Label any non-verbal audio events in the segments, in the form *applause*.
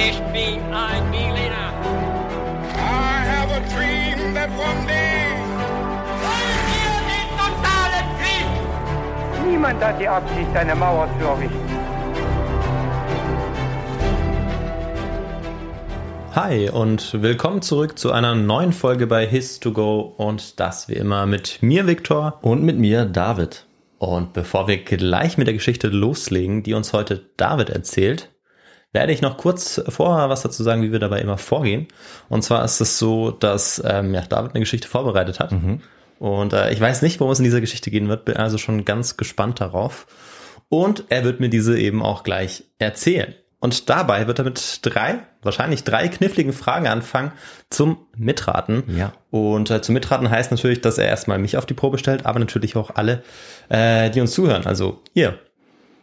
Ich bin ein Berliner. I have a dream that one day. Wollen wir den totalen Krieg? Niemand hat die Absicht, eine Mauer zu errichten. Hi und willkommen zurück zu einer neuen Folge bei His2Go und das wie immer mit mir, Viktor. Und mit mir, David. Und bevor wir gleich mit der Geschichte loslegen, die uns heute David erzählt, werde ich noch kurz vorher was dazu sagen, wie wir dabei immer vorgehen. Und zwar ist es so, dass ähm, ja, David eine Geschichte vorbereitet hat. Mhm. Und äh, ich weiß nicht, worum es in dieser Geschichte gehen wird, bin also schon ganz gespannt darauf. Und er wird mir diese eben auch gleich erzählen. Und dabei wird er mit drei, wahrscheinlich drei kniffligen Fragen anfangen zum Mitraten. Ja. Und äh, zum Mitraten heißt natürlich, dass er erstmal mich auf die Probe stellt, aber natürlich auch alle, äh, die uns zuhören. Also ihr.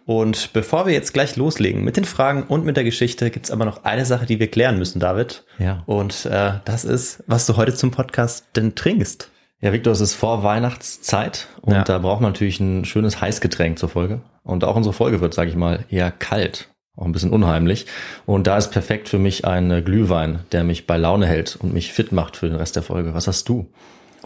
Und bevor wir jetzt gleich loslegen mit den Fragen und mit der Geschichte, gibt's aber noch eine Sache, die wir klären müssen, David. Ja. Und äh, das ist, was du heute zum Podcast denn trinkst. Ja, Victor, es ist vor Weihnachtszeit und Ja. da braucht man natürlich ein schönes Heißgetränk zur Folge. Und auch unsere Folge wird, sage ich mal, eher kalt. Auch ein bisschen unheimlich. Und da ist perfekt für mich ein äh, Glühwein, der mich bei Laune hält und mich fit macht für den Rest der Folge. Was hast du?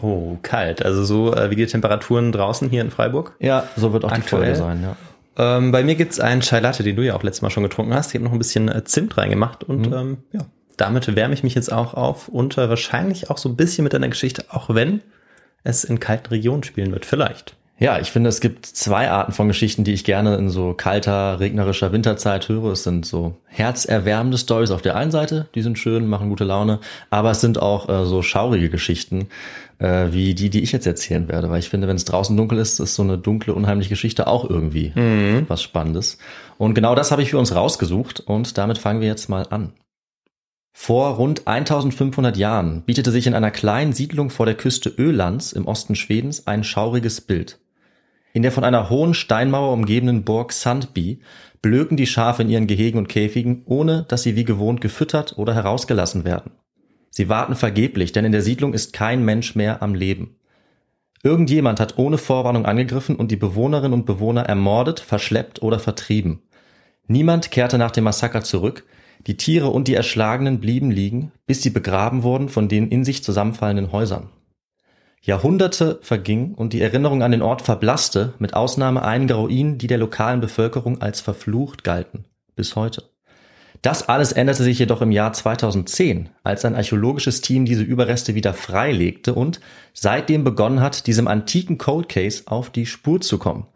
Oh, kalt. Also so äh, wie die Temperaturen draußen hier in Freiburg. Ja, so wird auch die Aktuell? Folge sein, ja. Ähm, bei mir gibt's einen Chai Latte, den du ja auch letztes Mal schon getrunken hast. Ich habe noch ein bisschen äh, Zimt reingemacht und ähm, ja, damit wärme ich mich jetzt auch auf und äh, wahrscheinlich auch so ein bisschen mit deiner Geschichte, auch wenn es in kalten Regionen spielen wird, vielleicht. Ja, ich finde, es gibt zwei Arten von Geschichten, die ich gerne in so kalter, regnerischer Winterzeit höre. Es sind so herzerwärmende Stories auf der einen Seite, die sind schön, machen gute Laune, aber es sind auch äh, so schaurige Geschichten, äh, wie die, die ich jetzt erzählen werde, weil ich finde, wenn es draußen dunkel ist, ist so eine dunkle, unheimliche Geschichte auch irgendwie was Spannendes. Und genau das habe ich für uns rausgesucht und damit fangen wir jetzt mal an. Vor rund 1500 Jahren bietete sich in einer kleinen Siedlung vor der Küste Ölands im Osten Schwedens ein schauriges Bild. In der von einer hohen Steinmauer umgebenen Burg Sandby blöken die Schafe in ihren Gehegen und Käfigen, ohne dass sie wie gewohnt gefüttert oder herausgelassen werden. Sie warten vergeblich, denn in der Siedlung ist kein Mensch mehr am Leben. Irgendjemand hat ohne Vorwarnung angegriffen und die Bewohnerinnen und Bewohner ermordet, verschleppt oder vertrieben. Niemand kehrte nach dem Massaker zurück, die Tiere und die Erschlagenen blieben liegen, bis sie begraben wurden von den in sich zusammenfallenden Häusern. Jahrhunderte vergingen und die Erinnerung an den Ort verblasste, mit Ausnahme einiger Ruinen, die der lokalen Bevölkerung als verflucht galten, bis heute. Das alles änderte sich jedoch im Jahr 2010, als ein archäologisches Team diese Überreste wieder freilegte und seitdem begonnen hat, diesem antiken Cold Case auf die Spur zu kommen.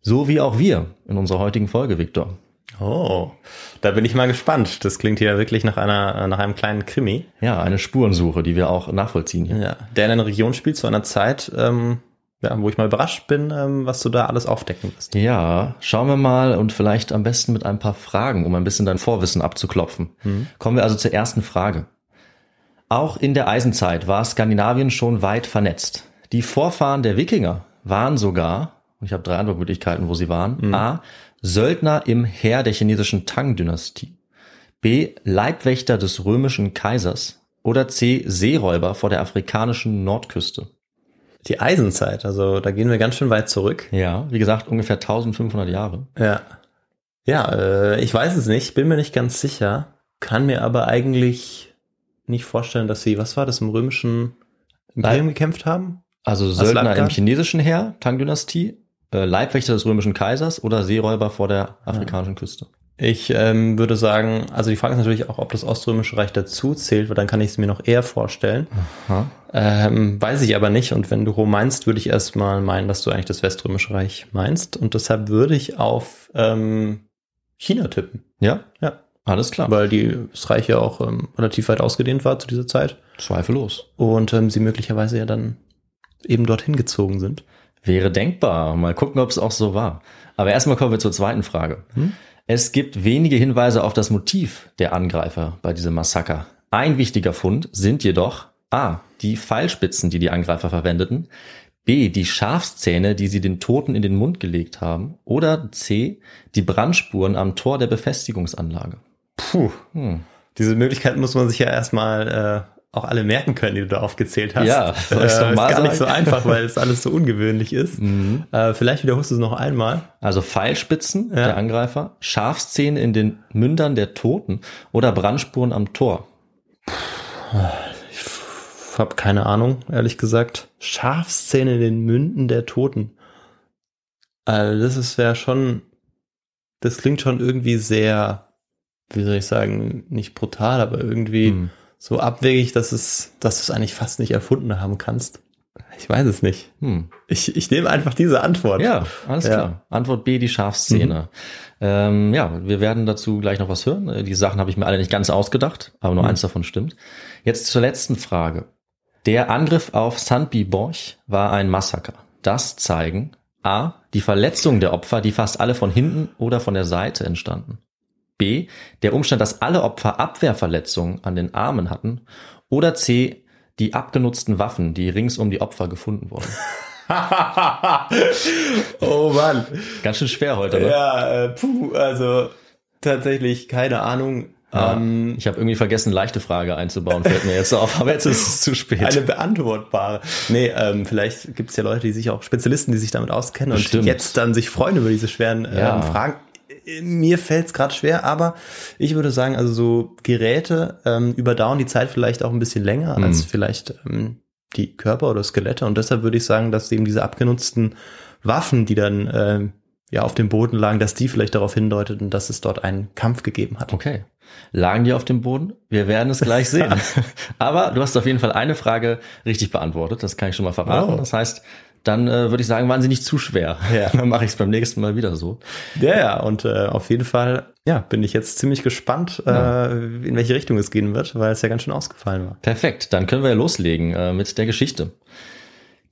So wie auch wir in unserer heutigen Folge, Victor. Oh, da bin ich mal gespannt. Das klingt ja wirklich nach einer nach einem kleinen Krimi. Ja, eine Spurensuche, die wir auch nachvollziehen hier. Ja, der in einer Region spielt zu einer Zeit, ähm, ja, wo ich mal überrascht bin, ähm, was du da alles aufdecken wirst. Ja, schauen wir mal und vielleicht am besten mit ein paar Fragen, um ein bisschen dein Vorwissen abzuklopfen. Kommen wir also zur ersten Frage. Auch in der Eisenzeit war Skandinavien schon weit vernetzt. Die Vorfahren der Wikinger waren sogar, und ich habe drei Antwortmöglichkeiten, wo sie waren, a. Söldner im Heer der chinesischen Tang-Dynastie, b. Leibwächter des römischen Kaisers oder c. Seeräuber vor der afrikanischen Nordküste. Die Eisenzeit, also da gehen wir ganz schön weit zurück. Ja, wie gesagt, ungefähr 1500 Jahre. Ja. Ja, äh, ich weiß es nicht, bin mir nicht ganz sicher, kann mir aber eigentlich nicht vorstellen, dass sie, was war das, im römischen Imperium gekämpft haben? Also Söldner im chinesischen Heer, Tang-Dynastie, äh, Leibwächter des römischen Kaisers oder Seeräuber vor der afrikanischen Küste. Ich ähm, würde sagen, also die Frage ist natürlich auch, ob das Oströmische Reich dazu zählt, weil dann kann ich es mir noch eher vorstellen. Ähm, weiß ich aber nicht. Und wenn du Rom meinst, würde ich erstmal meinen, dass du eigentlich das Weströmische Reich meinst. Und deshalb würde ich auf ähm, China tippen. Ja, Ja. alles klar. Weil die, das Reich ja auch ähm, relativ weit ausgedehnt war zu dieser Zeit. Zweifellos. Und ähm, sie möglicherweise ja dann eben dorthin gezogen sind. Wäre denkbar. Mal gucken, ob es auch so war. Aber erstmal kommen wir zur zweiten Frage. Es gibt wenige Hinweise auf das Motiv der Angreifer bei diesem Massaker. Ein wichtiger Fund sind jedoch A. Die Pfeilspitzen, die die Angreifer verwendeten. B. Die Schafszähne, die sie den Toten in den Mund gelegt haben. Oder C. Die Brandspuren am Tor der Befestigungsanlage. Puh. Diese Möglichkeit muss man sich ja erstmal auch alle merken können, die du da aufgezählt hast. Ja, *laughs* soll ich's äh, noch ist mal gar nicht so sagen? einfach, weil *laughs* es alles so ungewöhnlich ist. Mhm. Äh, vielleicht wiederholst du es noch einmal. Also Pfeilspitzen, Ja. der Angreifer, Schafszähne in den Mündern der Toten oder Brandspuren am Tor. Ich habe keine Ahnung, ehrlich gesagt. Schafszähne in den Münden der Toten. Also das ist ja schon, das klingt schon irgendwie sehr, wie soll ich sagen, nicht brutal, aber irgendwie Hm. So abwegig, dass es, dass du es eigentlich fast nicht erfunden haben kannst. Ich weiß es nicht. Hm. Ich, ich nehme einfach diese Antwort. Ja, alles Ja. klar. Antwort B, die Schafszähne. Ähm, ja, wir werden dazu gleich noch was hören. Äh, Die Sachen habe ich mir alle nicht ganz ausgedacht, aber nur eins davon stimmt. Jetzt zur letzten Frage. Der Angriff auf Sandby Borch war ein Massaker. Das zeigen A. Die Verletzungen der Opfer, die fast alle von hinten oder von der Seite entstanden. B. Der Umstand, dass alle Opfer Abwehrverletzungen an den Armen hatten. Oder C. Die abgenutzten Waffen, die rings um die Opfer gefunden wurden. *laughs* oh Mann. Ganz schön schwer heute, ne? Ja, äh, puh, also tatsächlich keine Ahnung. Ja, Ähm, ich habe irgendwie vergessen, leichte Frage einzubauen, fällt mir jetzt auf, aber jetzt ist es zu spät. eine beantwortbare. Nee, ähm, vielleicht gibt es ja Leute, die sich auch Spezialisten, die sich damit auskennen Bestimmt. und jetzt dann sich freuen über diese schweren ähm, Ja. Fragen. Mir fällt es gerade schwer, aber ich würde sagen, also so Geräte ähm, überdauern die Zeit vielleicht auch ein bisschen länger Mhm. als vielleicht ähm, die Körper oder Skelette. Und deshalb würde ich sagen, dass eben diese abgenutzten Waffen, die dann ähm, ja auf dem Boden lagen, dass die vielleicht darauf hindeuteten, dass es dort einen Kampf gegeben hat. Okay. Lagen die auf dem Boden? Wir werden es gleich sehen. *laughs* aber du hast auf jeden Fall eine Frage richtig beantwortet, das kann ich schon mal verraten. Oh. Das heißt, dann äh, würde ich sagen, waren sie nicht zu schwer. Ja. *laughs* Dann mache ich es beim nächsten Mal wieder so. Ja, ja, und äh, auf jeden Fall, ja, bin ich jetzt ziemlich gespannt, äh, in welche Richtung es gehen wird, weil es ja ganz schön ausgefallen war. Perfekt, dann können wir ja loslegen äh, mit der Geschichte.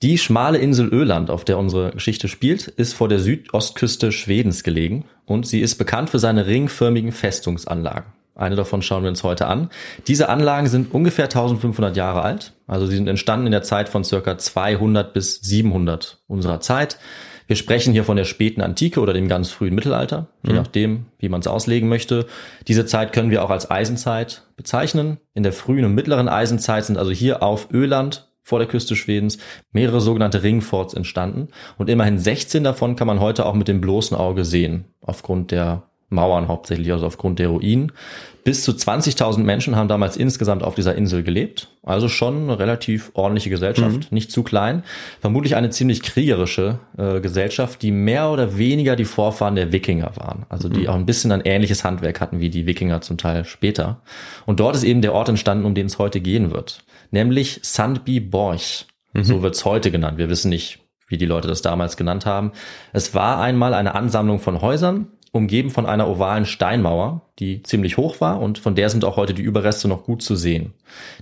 Die schmale Insel Öland, auf der unsere Geschichte spielt, ist vor der Südostküste Schwedens gelegen und sie ist bekannt für seine ringförmigen Festungsanlagen. Eine davon schauen wir uns heute an. Diese Anlagen sind ungefähr 1500 Jahre alt, also sie sind entstanden in der Zeit von circa 200 bis 700 unserer Zeit. Wir sprechen hier von der späten Antike oder dem ganz frühen Mittelalter, je nachdem, wie man es auslegen möchte. Diese Zeit können wir auch als Eisenzeit bezeichnen. In der frühen und mittleren Eisenzeit sind also hier auf Öland vor der Küste Schwedens mehrere sogenannte Ringforts entstanden und immerhin 16 davon kann man heute auch mit dem bloßen Auge sehen, aufgrund der Mauern hauptsächlich, also aufgrund der Ruinen. Bis zu 20.000 Menschen haben damals insgesamt auf dieser Insel gelebt. Also schon eine relativ ordentliche Gesellschaft, nicht zu klein. Vermutlich eine ziemlich kriegerische äh, Gesellschaft, die mehr oder weniger die Vorfahren der Wikinger waren. Also die auch ein bisschen ein ähnliches Handwerk hatten wie die Wikinger zum Teil später. Und dort ist eben der Ort entstanden, um den es heute gehen wird. Nämlich Sandby Borch. So wird's heute genannt. Wir wissen nicht, wie die Leute das damals genannt haben. Es war einmal eine Ansammlung von Häusern, umgeben von einer ovalen Steinmauer, die ziemlich hoch war und von der sind auch heute die Überreste noch gut zu sehen.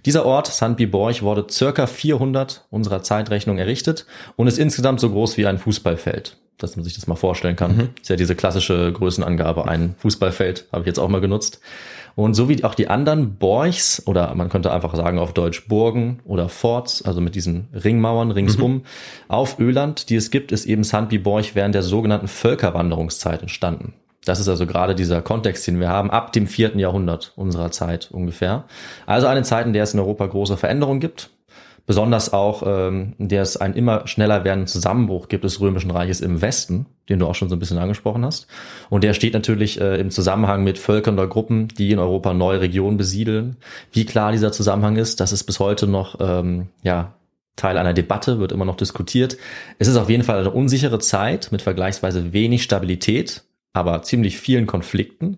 Dieser Ort, Sandby Borch, wurde circa 400 unserer Zeitrechnung errichtet und ist insgesamt so groß wie ein Fußballfeld. Dass man sich das mal vorstellen kann. Ist ja diese klassische Größenangabe, ein Fußballfeld, habe ich jetzt auch mal genutzt. Und so wie auch die anderen Borchs, oder man könnte einfach sagen auf Deutsch Burgen oder Forts, also mit diesen Ringmauern ringsum, auf Öland, die es gibt, ist eben Sandby Borch während der sogenannten Völkerwanderungszeit entstanden. Das ist also gerade dieser Kontext, den wir haben, ab dem vierten Jahrhundert unserer Zeit ungefähr. Also eine Zeit, in der es in Europa große Veränderungen gibt. Besonders auch, ähm, in der es einen immer schneller werdenden Zusammenbruch gibt des Römischen Reiches im Westen, den du auch schon so ein bisschen angesprochen hast. Und der steht natürlich äh, im Zusammenhang mit Völkern oder Gruppen, die in Europa neue Regionen besiedeln. Wie klar dieser Zusammenhang ist, das ist bis heute noch ähm, ja, Teil einer Debatte, wird immer noch diskutiert. Es ist auf jeden Fall eine unsichere Zeit mit vergleichsweise wenig Stabilität, aber ziemlich vielen Konflikten.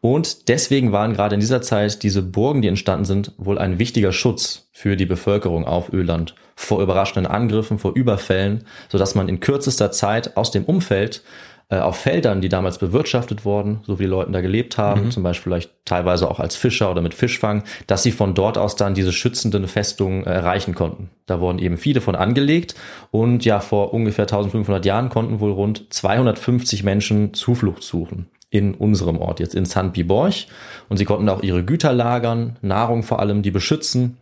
Und deswegen waren gerade in dieser Zeit diese Burgen, die entstanden sind, wohl ein wichtiger Schutz für die Bevölkerung auf Öland vor überraschenden Angriffen, vor Überfällen, sodass man in kürzester Zeit aus dem Umfeld äh, auf Feldern, die damals bewirtschaftet wurden, so wie die Leute da gelebt haben, zum Beispiel vielleicht teilweise auch als Fischer oder mit Fischfang, dass sie von dort aus dann diese schützenden Festungen äh, erreichen konnten. Da wurden eben viele von angelegt und ja, vor ungefähr 1500 Jahren konnten wohl rund 250 Menschen Zuflucht suchen in unserem Ort, jetzt in Sandby Borch. Und sie konnten auch ihre Güter lagern, Nahrung vor allem, die beschützen.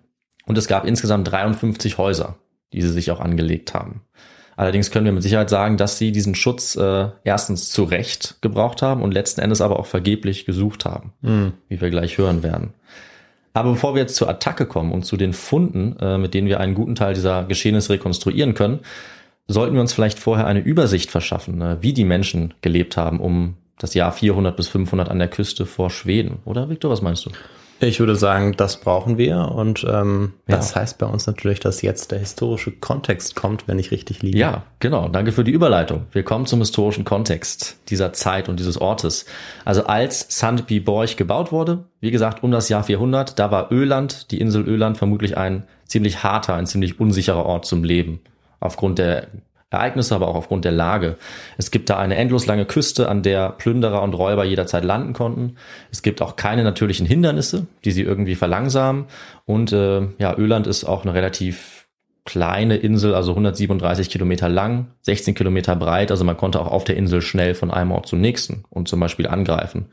Und es gab insgesamt 53 Häuser, die sie sich auch angelegt haben. Allerdings können wir mit Sicherheit sagen, dass sie diesen Schutz äh, erstens zu Recht gebraucht haben und letzten Endes aber auch vergeblich gesucht haben, wie wir gleich hören werden. Aber bevor wir jetzt zur Attacke kommen und zu den Funden, äh, mit denen wir einen guten Teil dieser Geschehnisse rekonstruieren können, sollten wir uns vielleicht vorher eine Übersicht verschaffen, ne, wie die Menschen gelebt haben um das Jahr 400 bis 500 an der Küste vor Schweden. Oder Victor, was meinst du? Ich würde sagen, das brauchen wir und ähm, Ja. das heißt bei uns natürlich, dass jetzt der historische Kontext kommt, wenn ich richtig liege. Ja, genau. Danke für die Überleitung. Wir kommen zum historischen Kontext dieser Zeit und dieses Ortes. Also als Sandby Borch gebaut wurde, wie gesagt, um das Jahr 400, da war Öland, die Insel Öland, vermutlich ein ziemlich harter, ein ziemlich unsicherer Ort zum Leben. Aufgrund der Ereignisse, aber auch aufgrund der Lage. Es gibt da eine endlos lange Küste, an der Plünderer und Räuber jederzeit landen konnten. Es gibt auch keine natürlichen Hindernisse, die sie irgendwie verlangsamen. Und äh, ja, Öland ist auch eine relativ kleine Insel, also 137 Kilometer lang, 16 Kilometer breit. Also man konnte auch auf der Insel schnell von einem Ort zum nächsten und zum Beispiel angreifen.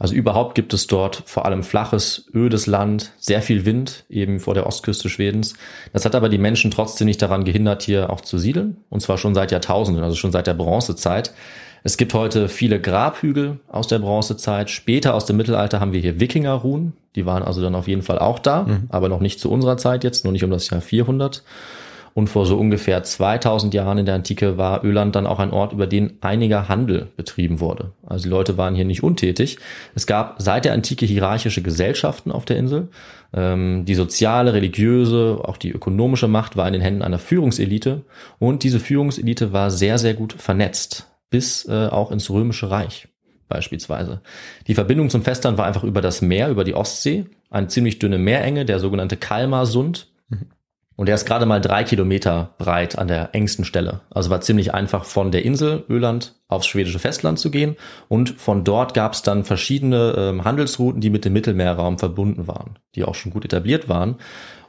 Also überhaupt gibt es dort vor allem flaches, ödes Land, sehr viel Wind, eben vor der Ostküste Schwedens. Das hat aber die Menschen trotzdem nicht daran gehindert, hier auch zu siedeln. Und zwar schon seit Jahrtausenden, also schon seit der Bronzezeit. Es gibt heute viele Grabhügel aus der Bronzezeit. Später aus dem Mittelalter haben wir hier Wikingerruhen. Die waren also dann auf jeden Fall auch da, aber noch nicht zu unserer Zeit jetzt, nur nicht um das Jahr 400. Und vor so ungefähr 2000 Jahren in der Antike war Öland dann auch ein Ort, über den einiger Handel betrieben wurde. Also die Leute waren hier nicht untätig. Es gab seit der Antike hierarchische Gesellschaften auf der Insel. Ähm, die soziale, religiöse, auch die ökonomische Macht war in den Händen einer Führungselite. Und diese Führungselite war sehr, sehr gut vernetzt, bis äh, auch ins Römische Reich beispielsweise. Die Verbindung zum Festland war einfach über das Meer, über die Ostsee, eine ziemlich dünne Meerenge, der sogenannte Kalmarsund. Und der ist gerade mal drei Kilometer breit an der engsten Stelle. Also war ziemlich einfach von der Insel Öland aufs schwedische Festland zu gehen. Und von dort gab es dann verschiedene ähm, Handelsrouten, die mit dem Mittelmeerraum verbunden waren, die auch schon gut etabliert waren.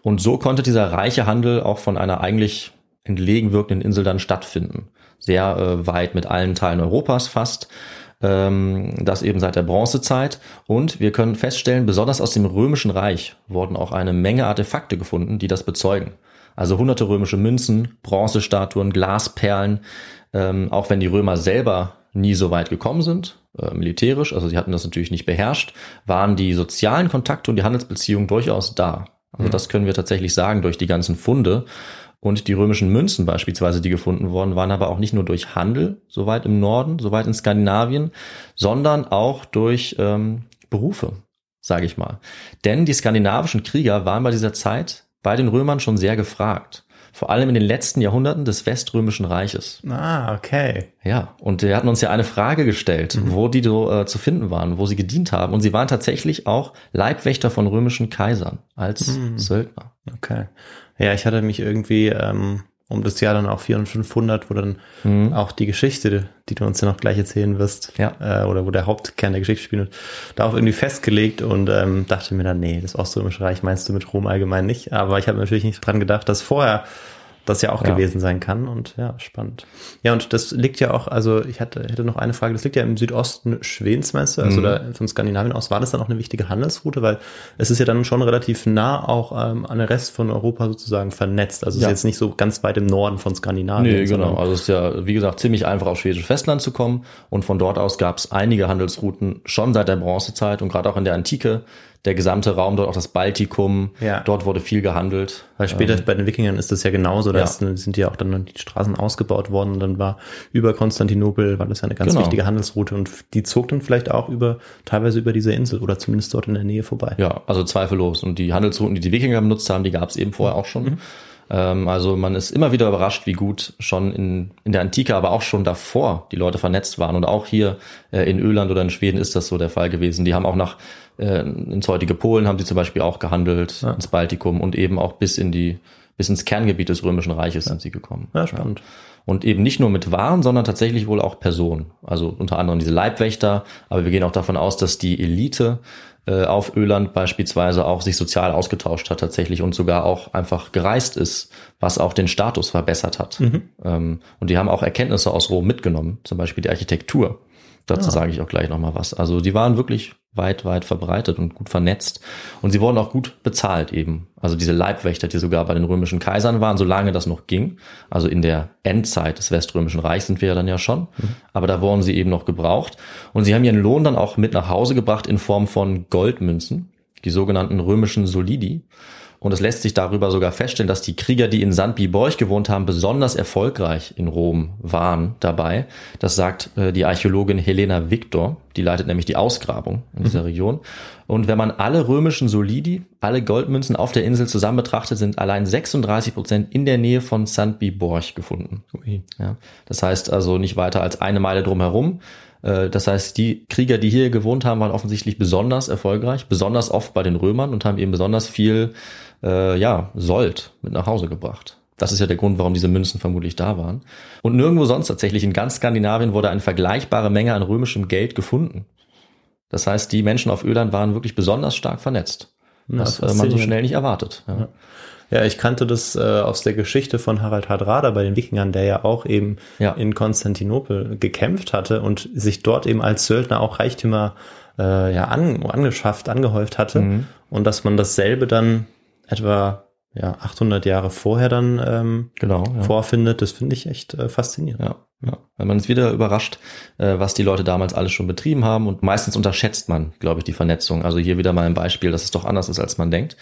Und so konnte dieser reiche Handel auch von einer eigentlich entlegen wirkenden Insel dann stattfinden. Sehr äh, weit mit allen Teilen Europas fast ähm, das eben seit der Bronzezeit. Und wir können feststellen, besonders aus dem Römischen Reich wurden auch eine Menge Artefakte gefunden, die das bezeugen. Also hunderte römische Münzen, Bronzestatuen, Glasperlen, ähm, auch wenn die Römer selber nie so weit gekommen sind, äh, militärisch, also sie hatten das natürlich nicht beherrscht, waren die sozialen Kontakte und die Handelsbeziehungen durchaus da. Also das können wir tatsächlich sagen durch die ganzen Funde. Und die römischen Münzen beispielsweise, die gefunden wurden, waren aber auch nicht nur durch Handel, so weit im Norden, so weit in Skandinavien, sondern auch durch ähm, Berufe, sage ich mal. Denn die skandinavischen Krieger waren bei dieser Zeit bei den Römern schon sehr gefragt. Vor allem in den letzten Jahrhunderten des Weströmischen Reiches. Ah, okay. Ja, und wir hatten uns ja eine Frage gestellt, wo die so äh, zu finden waren, wo sie gedient haben. Und sie waren tatsächlich auch Leibwächter von römischen Kaisern als Söldner. Okay. Ja, ich hatte mich irgendwie ähm, um das Jahr dann auch 400 und 500, wo dann auch die Geschichte, die du uns ja noch gleich erzählen wirst, Ja. äh, oder wo der Hauptkern der Geschichte spielt, darauf irgendwie festgelegt und ähm, dachte mir dann, nee, das Oströmische Reich meinst du mit Rom allgemein nicht. Aber ich habe natürlich nicht dran gedacht, dass vorher das ja auch Ja. gewesen sein kann und ja, spannend. Ja, und das liegt ja auch, also ich hatte, hätte noch eine Frage, das liegt ja im Südosten Schwedens, meinst du, also da von Skandinavien aus, war das dann auch eine wichtige Handelsroute, weil es ist ja dann schon relativ nah auch ähm, an den Rest von Europa sozusagen vernetzt, also es Ja. ist jetzt nicht so ganz weit im Norden von Skandinavien. Nee, genau. Also es ist ja, wie gesagt, ziemlich einfach aufs schwedische Festland zu kommen. Und von dort aus gab es einige Handelsrouten schon seit der Bronzezeit und gerade auch in der Antike. Der gesamte Raum, dort auch das Baltikum, Ja. dort wurde viel gehandelt. Weil später bei den Wikingern ist das ja genauso, da Ja. sind ja auch dann die Straßen ausgebaut worden und dann war über Konstantinopel, war das ja eine ganz Genau. wichtige Handelsroute und die zog dann vielleicht auch über, teilweise über diese Insel oder zumindest dort in der Nähe vorbei. Ja, also zweifellos. Und die Handelsrouten, die die Wikinger benutzt haben, die gab es eben vorher auch schon. Ähm, also man ist immer wieder überrascht, wie gut schon in, in der Antike, aber auch schon davor die Leute vernetzt waren. Und auch hier äh, in Öland oder in Schweden ist das so der Fall gewesen. Die haben auch nach äh, ins heutige Polen haben sie zum Beispiel auch gehandelt, ins Baltikum und eben auch bis in die bis ins Kerngebiet des Römischen Reiches sind sie gekommen. Ja, spannend. Und eben nicht nur mit Waren, sondern tatsächlich wohl auch Personen. Also unter anderem diese Leibwächter, aber wir gehen auch davon aus, dass die Elite äh, auf Öland beispielsweise auch sich sozial ausgetauscht hat tatsächlich und sogar auch einfach gereist ist, was auch den Status verbessert hat. Ähm, und die haben auch Erkenntnisse aus Rom mitgenommen, zum Beispiel die Architektur. Dazu sage ich auch gleich nochmal was. Also die waren wirklich weit, weit verbreitet und gut vernetzt. Und sie wurden auch gut bezahlt eben. Also diese Leibwächter, die sogar bei den römischen Kaisern waren, solange das noch ging. Also in der Endzeit des Weströmischen Reichs sind wir ja dann ja schon. Aber da wurden sie eben noch gebraucht. Und sie haben ihren Lohn dann auch mit nach Hause gebracht in Form von Goldmünzen. die sogenannten römischen Solidi. Und es lässt sich darüber sogar feststellen, dass die Krieger, die in St. Biborg gewohnt haben, besonders erfolgreich in Rom waren dabei. Das sagt äh, die Archäologin Helena Victor. Die leitet nämlich die Ausgrabung in dieser mhm. Region. Und wenn man alle römischen Solidi, alle Goldmünzen auf der Insel zusammen betrachtet, sind allein 36 Prozent in der Nähe von St. Biborg gefunden. Ja, das heißt also nicht weiter als eine Meile drumherum. Äh, das heißt, die Krieger, die hier gewohnt haben, waren offensichtlich besonders erfolgreich, besonders oft bei den Römern und haben eben besonders viel äh, ja, Sold mit nach Hause gebracht. Das ist ja der Grund, warum diese Münzen vermutlich da waren. Und nirgendwo sonst tatsächlich in ganz Skandinavien wurde eine vergleichbare Menge an römischem Geld gefunden. Das heißt, die Menschen auf Öland waren wirklich besonders stark vernetzt. Was äh, man so schnell nicht erwartet. Ja. Ja, ich kannte das äh, aus der Geschichte von Harald Hardrada bei den Wikingern, der ja auch eben ja. in Konstantinopel gekämpft hatte und sich dort eben als Söldner auch Reichtümer äh, ja an, angeschafft, angehäuft hatte mhm. und dass man dasselbe dann etwa ja 800 Jahre vorher dann ähm, genau ja. vorfindet, das finde ich echt äh, faszinierend. Ja, ja. Weil man ist wieder überrascht, äh, was die Leute damals alles schon betrieben haben und meistens unterschätzt man, glaube ich, die Vernetzung. Also hier wieder mal ein Beispiel, dass es doch anders ist, als man denkt.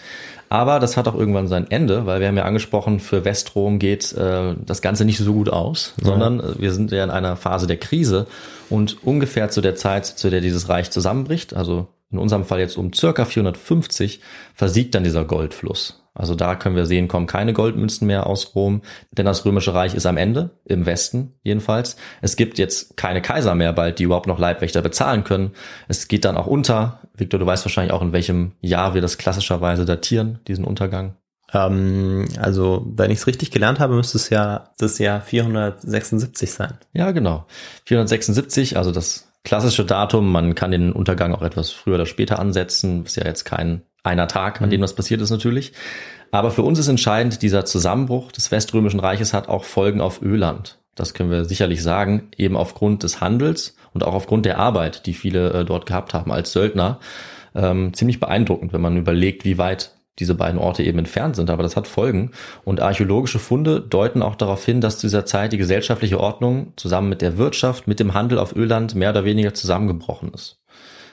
Aber das hat auch irgendwann sein Ende, weil wir haben ja angesprochen, für Westrom geht äh, das Ganze nicht so gut aus, ja. sondern äh, wir sind ja in einer Phase der Krise und ungefähr zu der Zeit, zu der dieses Reich zusammenbricht, also in unserem Fall jetzt um circa 450, versiegt dann dieser Goldfluss. Also da können wir sehen, kommen keine Goldmünzen mehr aus Rom, denn das Römische Reich ist am Ende, im Westen jedenfalls. Es gibt jetzt keine Kaiser mehr bald, die überhaupt noch Leibwächter bezahlen können. Es geht dann auch unter. Victor, du weißt wahrscheinlich auch, in welchem Jahr wir das klassischerweise datieren, diesen Untergang. Ähm, also, wenn ich es richtig gelernt habe, müsste es ja das Jahr 476 sein. Ja, genau. 476, also das klassische Datum. Man kann den Untergang auch etwas früher oder später ansetzen. Ist ja jetzt kein einer Tag, an mhm. dem das passiert ist natürlich. Aber für uns ist entscheidend, dieser Zusammenbruch des Weströmischen Reiches hat auch Folgen auf Öland. Das können wir sicherlich sagen, eben aufgrund des Handels und auch aufgrund der Arbeit, die viele äh, dort gehabt haben als Söldner. Ähm, ziemlich beeindruckend, wenn man überlegt, wie weit diese beiden Orte eben entfernt sind, aber das hat Folgen. Und archäologische Funde deuten auch darauf hin, dass zu dieser Zeit die gesellschaftliche Ordnung zusammen mit der Wirtschaft, mit dem Handel auf Öland mehr oder weniger zusammengebrochen ist.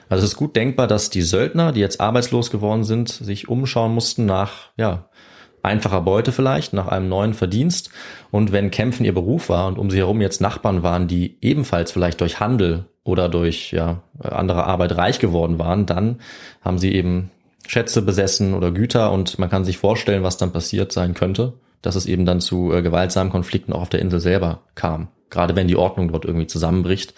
Also es ist gut denkbar, dass die Söldner, die jetzt arbeitslos geworden sind, sich umschauen mussten nach, ja, einfacher Beute vielleicht, nach einem neuen Verdienst. Und wenn Kämpfen ihr Beruf war und um sie herum jetzt Nachbarn waren, die ebenfalls vielleicht durch Handel oder durch ja, andere Arbeit reich geworden waren, dann haben sie eben Schätze besessen oder Güter und man kann sich vorstellen, was dann passiert sein könnte, dass es eben dann zu äh, gewaltsamen Konflikten auch auf der Insel selber kam. Gerade wenn die Ordnung dort irgendwie zusammenbricht.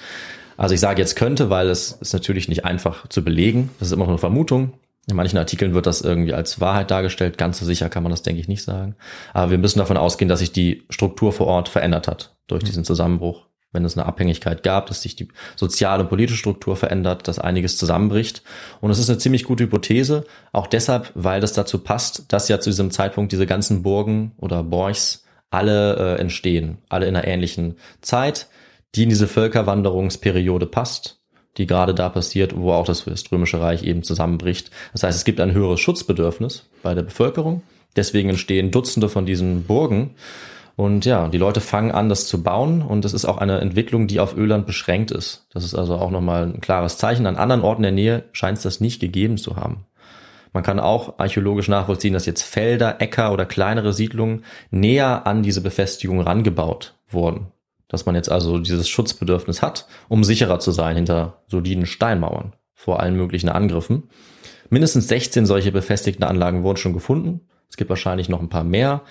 Also ich sage jetzt könnte, weil es ist natürlich nicht einfach zu belegen. Das ist immer noch eine Vermutung. In manchen Artikeln wird das irgendwie als Wahrheit dargestellt. Ganz so sicher kann man das, denke ich, nicht sagen. Aber wir müssen davon ausgehen, dass sich die Struktur vor Ort verändert hat durch diesen Zusammenbruch. Wenn es eine Abhängigkeit gab, dass sich die soziale und politische Struktur verändert, dass einiges zusammenbricht. Und es ist eine ziemlich gute Hypothese, auch deshalb, weil das dazu passt, dass ja zu diesem Zeitpunkt diese ganzen Burgen oder Borchs alle äh, entstehen, alle in einer ähnlichen Zeit die in diese Völkerwanderungsperiode passt, die gerade da passiert, wo auch das Römische Reich eben zusammenbricht. Das heißt, es gibt ein höheres Schutzbedürfnis bei der Bevölkerung. Deswegen entstehen Dutzende von diesen Burgen. Und ja, die Leute fangen an, das zu bauen. Und das ist auch eine Entwicklung, die auf Öland beschränkt ist. Das ist also auch nochmal ein klares Zeichen. An anderen Orten der Nähe scheint es das nicht gegeben zu haben. Man kann auch archäologisch nachvollziehen, dass jetzt Felder, Äcker oder kleinere Siedlungen näher an diese Befestigung rangebaut wurden dass man jetzt also dieses Schutzbedürfnis hat, um sicherer zu sein hinter soliden Steinmauern vor allen möglichen Angriffen. Mindestens 16 solche befestigten Anlagen wurden schon gefunden. Es gibt wahrscheinlich noch ein paar mehr.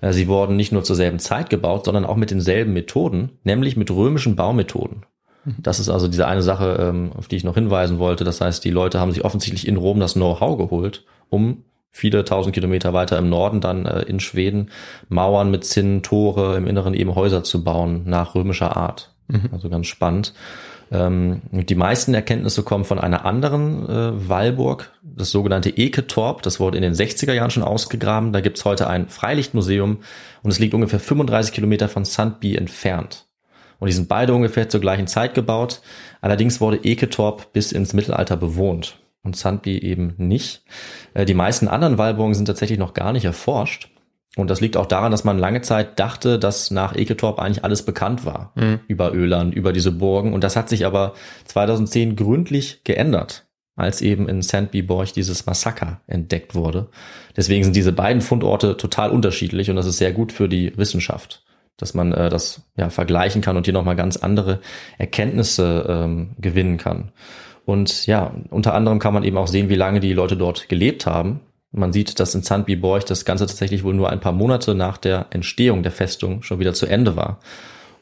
Äh, sie wurden nicht nur zur selben Zeit gebaut, sondern auch mit denselben Methoden, nämlich mit römischen Baumethoden. Mhm. Das ist also diese eine Sache, ähm, auf die ich noch hinweisen wollte. Das heißt, die Leute haben sich offensichtlich in Rom das Know-how geholt, um viele tausend Kilometer weiter im Norden dann äh, in Schweden Mauern mit Zinnen, Tore, im Inneren eben Häuser zu bauen nach römischer Art. Mhm. Also ganz spannend. Ähm, die meisten Erkenntnisse kommen von einer anderen äh, Wallburg, das sogenannte Eketorp. Das wurde in den 60er Jahren schon ausgegraben. Da gibt's heute ein Freilichtmuseum und es liegt ungefähr 35 Kilometer von Sandby entfernt. Und die sind beide ungefähr zur gleichen Zeit gebaut. Allerdings wurde Eketorp bis ins Mittelalter bewohnt und Sandby eben nicht. Äh, die meisten anderen Wallburgen sind tatsächlich noch gar nicht erforscht. Und das liegt auch daran, dass man lange Zeit dachte, dass nach Eketorp eigentlich alles bekannt war mhm. über Öland, über diese Burgen. Und das hat sich aber 2010 gründlich geändert. als eben in Sandby Borch dieses Massaker entdeckt wurde. Deswegen sind diese beiden Fundorte total unterschiedlich und das ist sehr gut für die Wissenschaft, dass man äh, das ja vergleichen kann und hier nochmal ganz andere Erkenntnisse ähm, gewinnen kann. Und ja, unter anderem kann man eben auch sehen, wie lange die Leute dort gelebt haben. Man sieht, dass in Borch das Ganze tatsächlich wohl nur ein paar Monate nach der Entstehung der Festung schon wieder zu Ende war.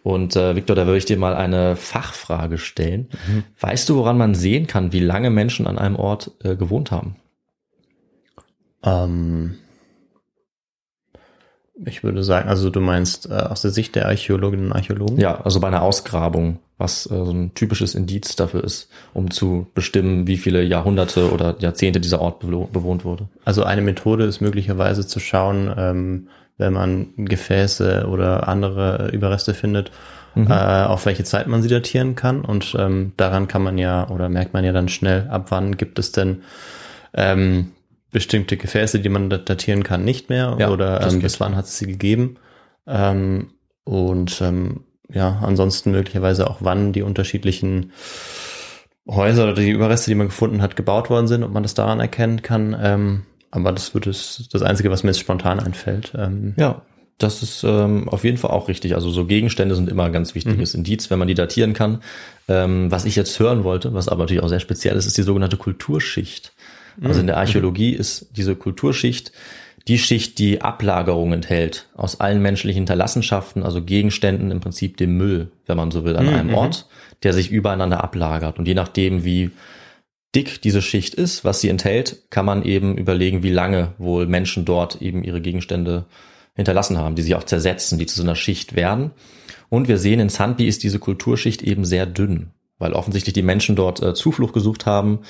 Und äh, Victor, da würde ich dir mal eine Fachfrage stellen. Mhm. Weißt du, woran man sehen kann, wie lange Menschen an einem Ort äh, gewohnt haben? Ähm, ich würde sagen, also du meinst äh, aus der Sicht der Archäologinnen und Archäologen? Ja, also bei einer Ausgrabung, was äh, so ein typisches Indiz dafür ist, um zu bestimmen, wie viele Jahrhunderte oder Jahrzehnte dieser Ort bewohnt wurde. Also eine Methode ist möglicherweise zu schauen, ähm, wenn man Gefäße oder andere Überreste findet, mhm. äh, auf welche Zeit man sie datieren kann. Und ähm, daran kann man ja oder merkt man ja dann schnell, ab wann gibt es denn ähm, bestimmte Gefäße, die man datieren kann, nicht mehr ja, oder ähm, bis wann hat es sie gegeben. Ähm, und ähm, ja, ansonsten möglicherweise auch wann die unterschiedlichen Häuser oder die Überreste, die man gefunden hat, gebaut worden sind, ob man das daran erkennen kann. Ähm, aber das wird es das Einzige, was mir jetzt spontan einfällt. Ähm, ja, das ist ähm, auf jeden Fall auch richtig. Also so Gegenstände sind immer ein ganz wichtiges mhm. Indiz, wenn man die datieren kann. Ähm, was ich jetzt hören wollte, was aber natürlich auch sehr speziell ist, ist die sogenannte Kulturschicht. Also in der mhm. Archäologie ist diese Kulturschicht die Schicht, die Ablagerung enthält aus allen menschlichen Hinterlassenschaften, also Gegenständen, im Prinzip dem Müll, wenn man so will, an mhm. einem Ort, der sich übereinander ablagert. Und je nachdem, wie dick diese Schicht ist, was sie enthält, kann man eben überlegen, wie lange wohl Menschen dort eben ihre Gegenstände hinterlassen haben, die sich auch zersetzen, die zu so einer Schicht werden. Und wir sehen, in Sandby ist diese Kulturschicht eben sehr dünn, weil offensichtlich die Menschen dort äh, Zuflucht gesucht haben,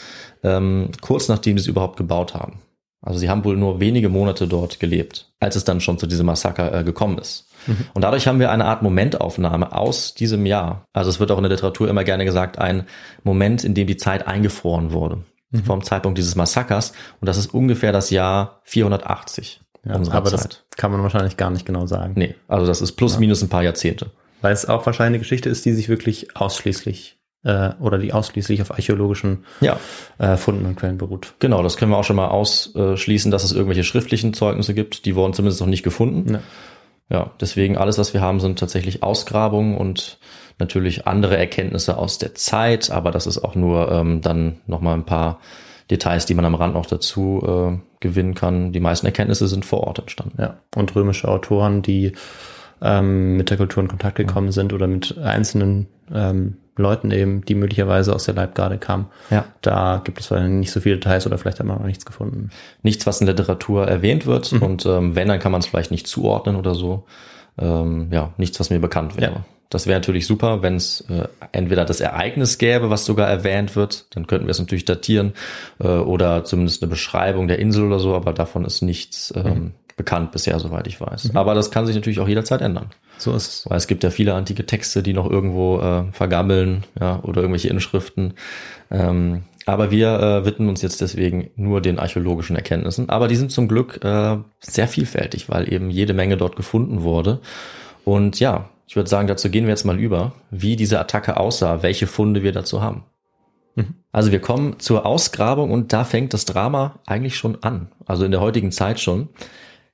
ähm, kurz nachdem sie es überhaupt gebaut haben. Also sie haben wohl nur wenige Monate dort gelebt, als es dann schon zu diesem Massaker äh, gekommen ist. Mhm. Und dadurch haben wir eine Art Momentaufnahme aus diesem Jahr. Also es wird auch in der Literatur immer gerne gesagt, ein Moment, in dem die Zeit eingefroren wurde. Mhm. Vom Zeitpunkt dieses Massakers. Und das ist ungefähr das Jahr 480. Ja, aber Zeit. das kann man wahrscheinlich gar nicht genau sagen. Nee, also das ist plus minus ein paar Jahrzehnte. Weil es auch wahrscheinlich eine Geschichte ist, die sich wirklich ausschließlich äh, oder die ausschließlich auf archäologischen ja. äh, Funden und Quellen beruht. Genau, das können wir auch schon mal ausschließen, dass es irgendwelche schriftlichen Zeugnisse gibt. Die wurden zumindest noch nicht gefunden. Ja ja, deswegen alles, was wir haben, sind tatsächlich Ausgrabungen und natürlich andere Erkenntnisse aus der Zeit, aber das ist auch nur ähm, dann nochmal ein paar Details, die man am Rand noch dazu äh, gewinnen kann. Die meisten Erkenntnisse sind vor Ort entstanden. Ja, und römische Autoren, die ähm, mit der Kultur in Kontakt gekommen sind oder mit einzelnen ähm, Leuten eben, die möglicherweise aus der Leibgarde kamen. Ja. Da gibt es nicht so viele Details oder vielleicht hat man noch nichts gefunden. Nichts, was in der Literatur erwähnt wird mhm. und ähm, wenn, dann kann man es vielleicht nicht zuordnen oder so. Ähm, ja, nichts, was mir bekannt wäre. Ja. Das wäre natürlich super, wenn es äh, entweder das Ereignis gäbe, was sogar erwähnt wird, dann könnten wir es natürlich datieren, äh, oder zumindest eine Beschreibung der Insel oder so, aber davon ist nichts ähm, mhm. Bekannt bisher, soweit ich weiß. Mhm. Aber das kann sich natürlich auch jederzeit ändern. So ist es. Weil es gibt ja viele antike Texte, die noch irgendwo äh, vergammeln, ja, oder irgendwelche Inschriften. Ähm, aber wir äh, widmen uns jetzt deswegen nur den archäologischen Erkenntnissen. Aber die sind zum Glück äh, sehr vielfältig, weil eben jede Menge dort gefunden wurde. Und ja, ich würde sagen, dazu gehen wir jetzt mal über, wie diese Attacke aussah, welche Funde wir dazu haben. Mhm. Also wir kommen zur Ausgrabung und da fängt das Drama eigentlich schon an. Also in der heutigen Zeit schon.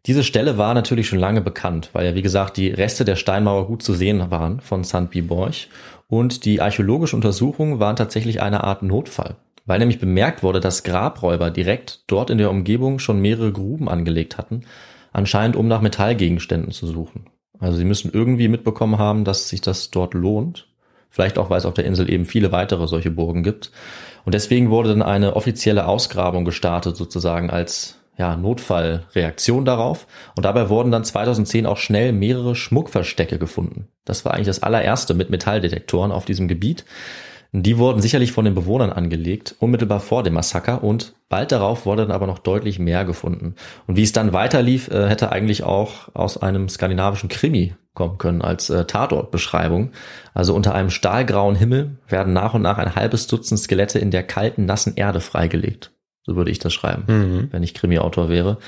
Diese Stelle war natürlich schon lange bekannt, weil ja wie gesagt die Reste der Steinmauer gut zu sehen waren von St. Biborch und die archäologische Untersuchungen waren tatsächlich eine Art Notfall, weil nämlich bemerkt wurde, dass Grabräuber direkt dort in der Umgebung schon mehrere Gruben angelegt hatten, anscheinend um nach Metallgegenständen zu suchen. Also sie müssen irgendwie mitbekommen haben, dass sich das dort lohnt. Vielleicht auch, weil es auf der Insel eben viele weitere solche Burgen gibt. Und deswegen wurde dann eine offizielle Ausgrabung gestartet, sozusagen als ja, Notfallreaktion darauf. Und dabei wurden dann 2010 auch schnell mehrere Schmuckverstecke gefunden. Das war eigentlich das allererste mit Metalldetektoren auf diesem Gebiet. Die wurden sicherlich von den Bewohnern angelegt, unmittelbar vor dem Massaker und bald darauf wurde dann aber noch deutlich mehr gefunden. Und wie es dann weiterlief, äh, hätte eigentlich auch aus einem skandinavischen Krimi kommen können als äh, Tatortbeschreibung. Also unter einem stahlgrauen Himmel werden nach und nach ein halbes Dutzend Skelette in der kalten, nassen Erde freigelegt. So würde ich das schreiben, mhm. wenn ich Krimi-Autor wäre.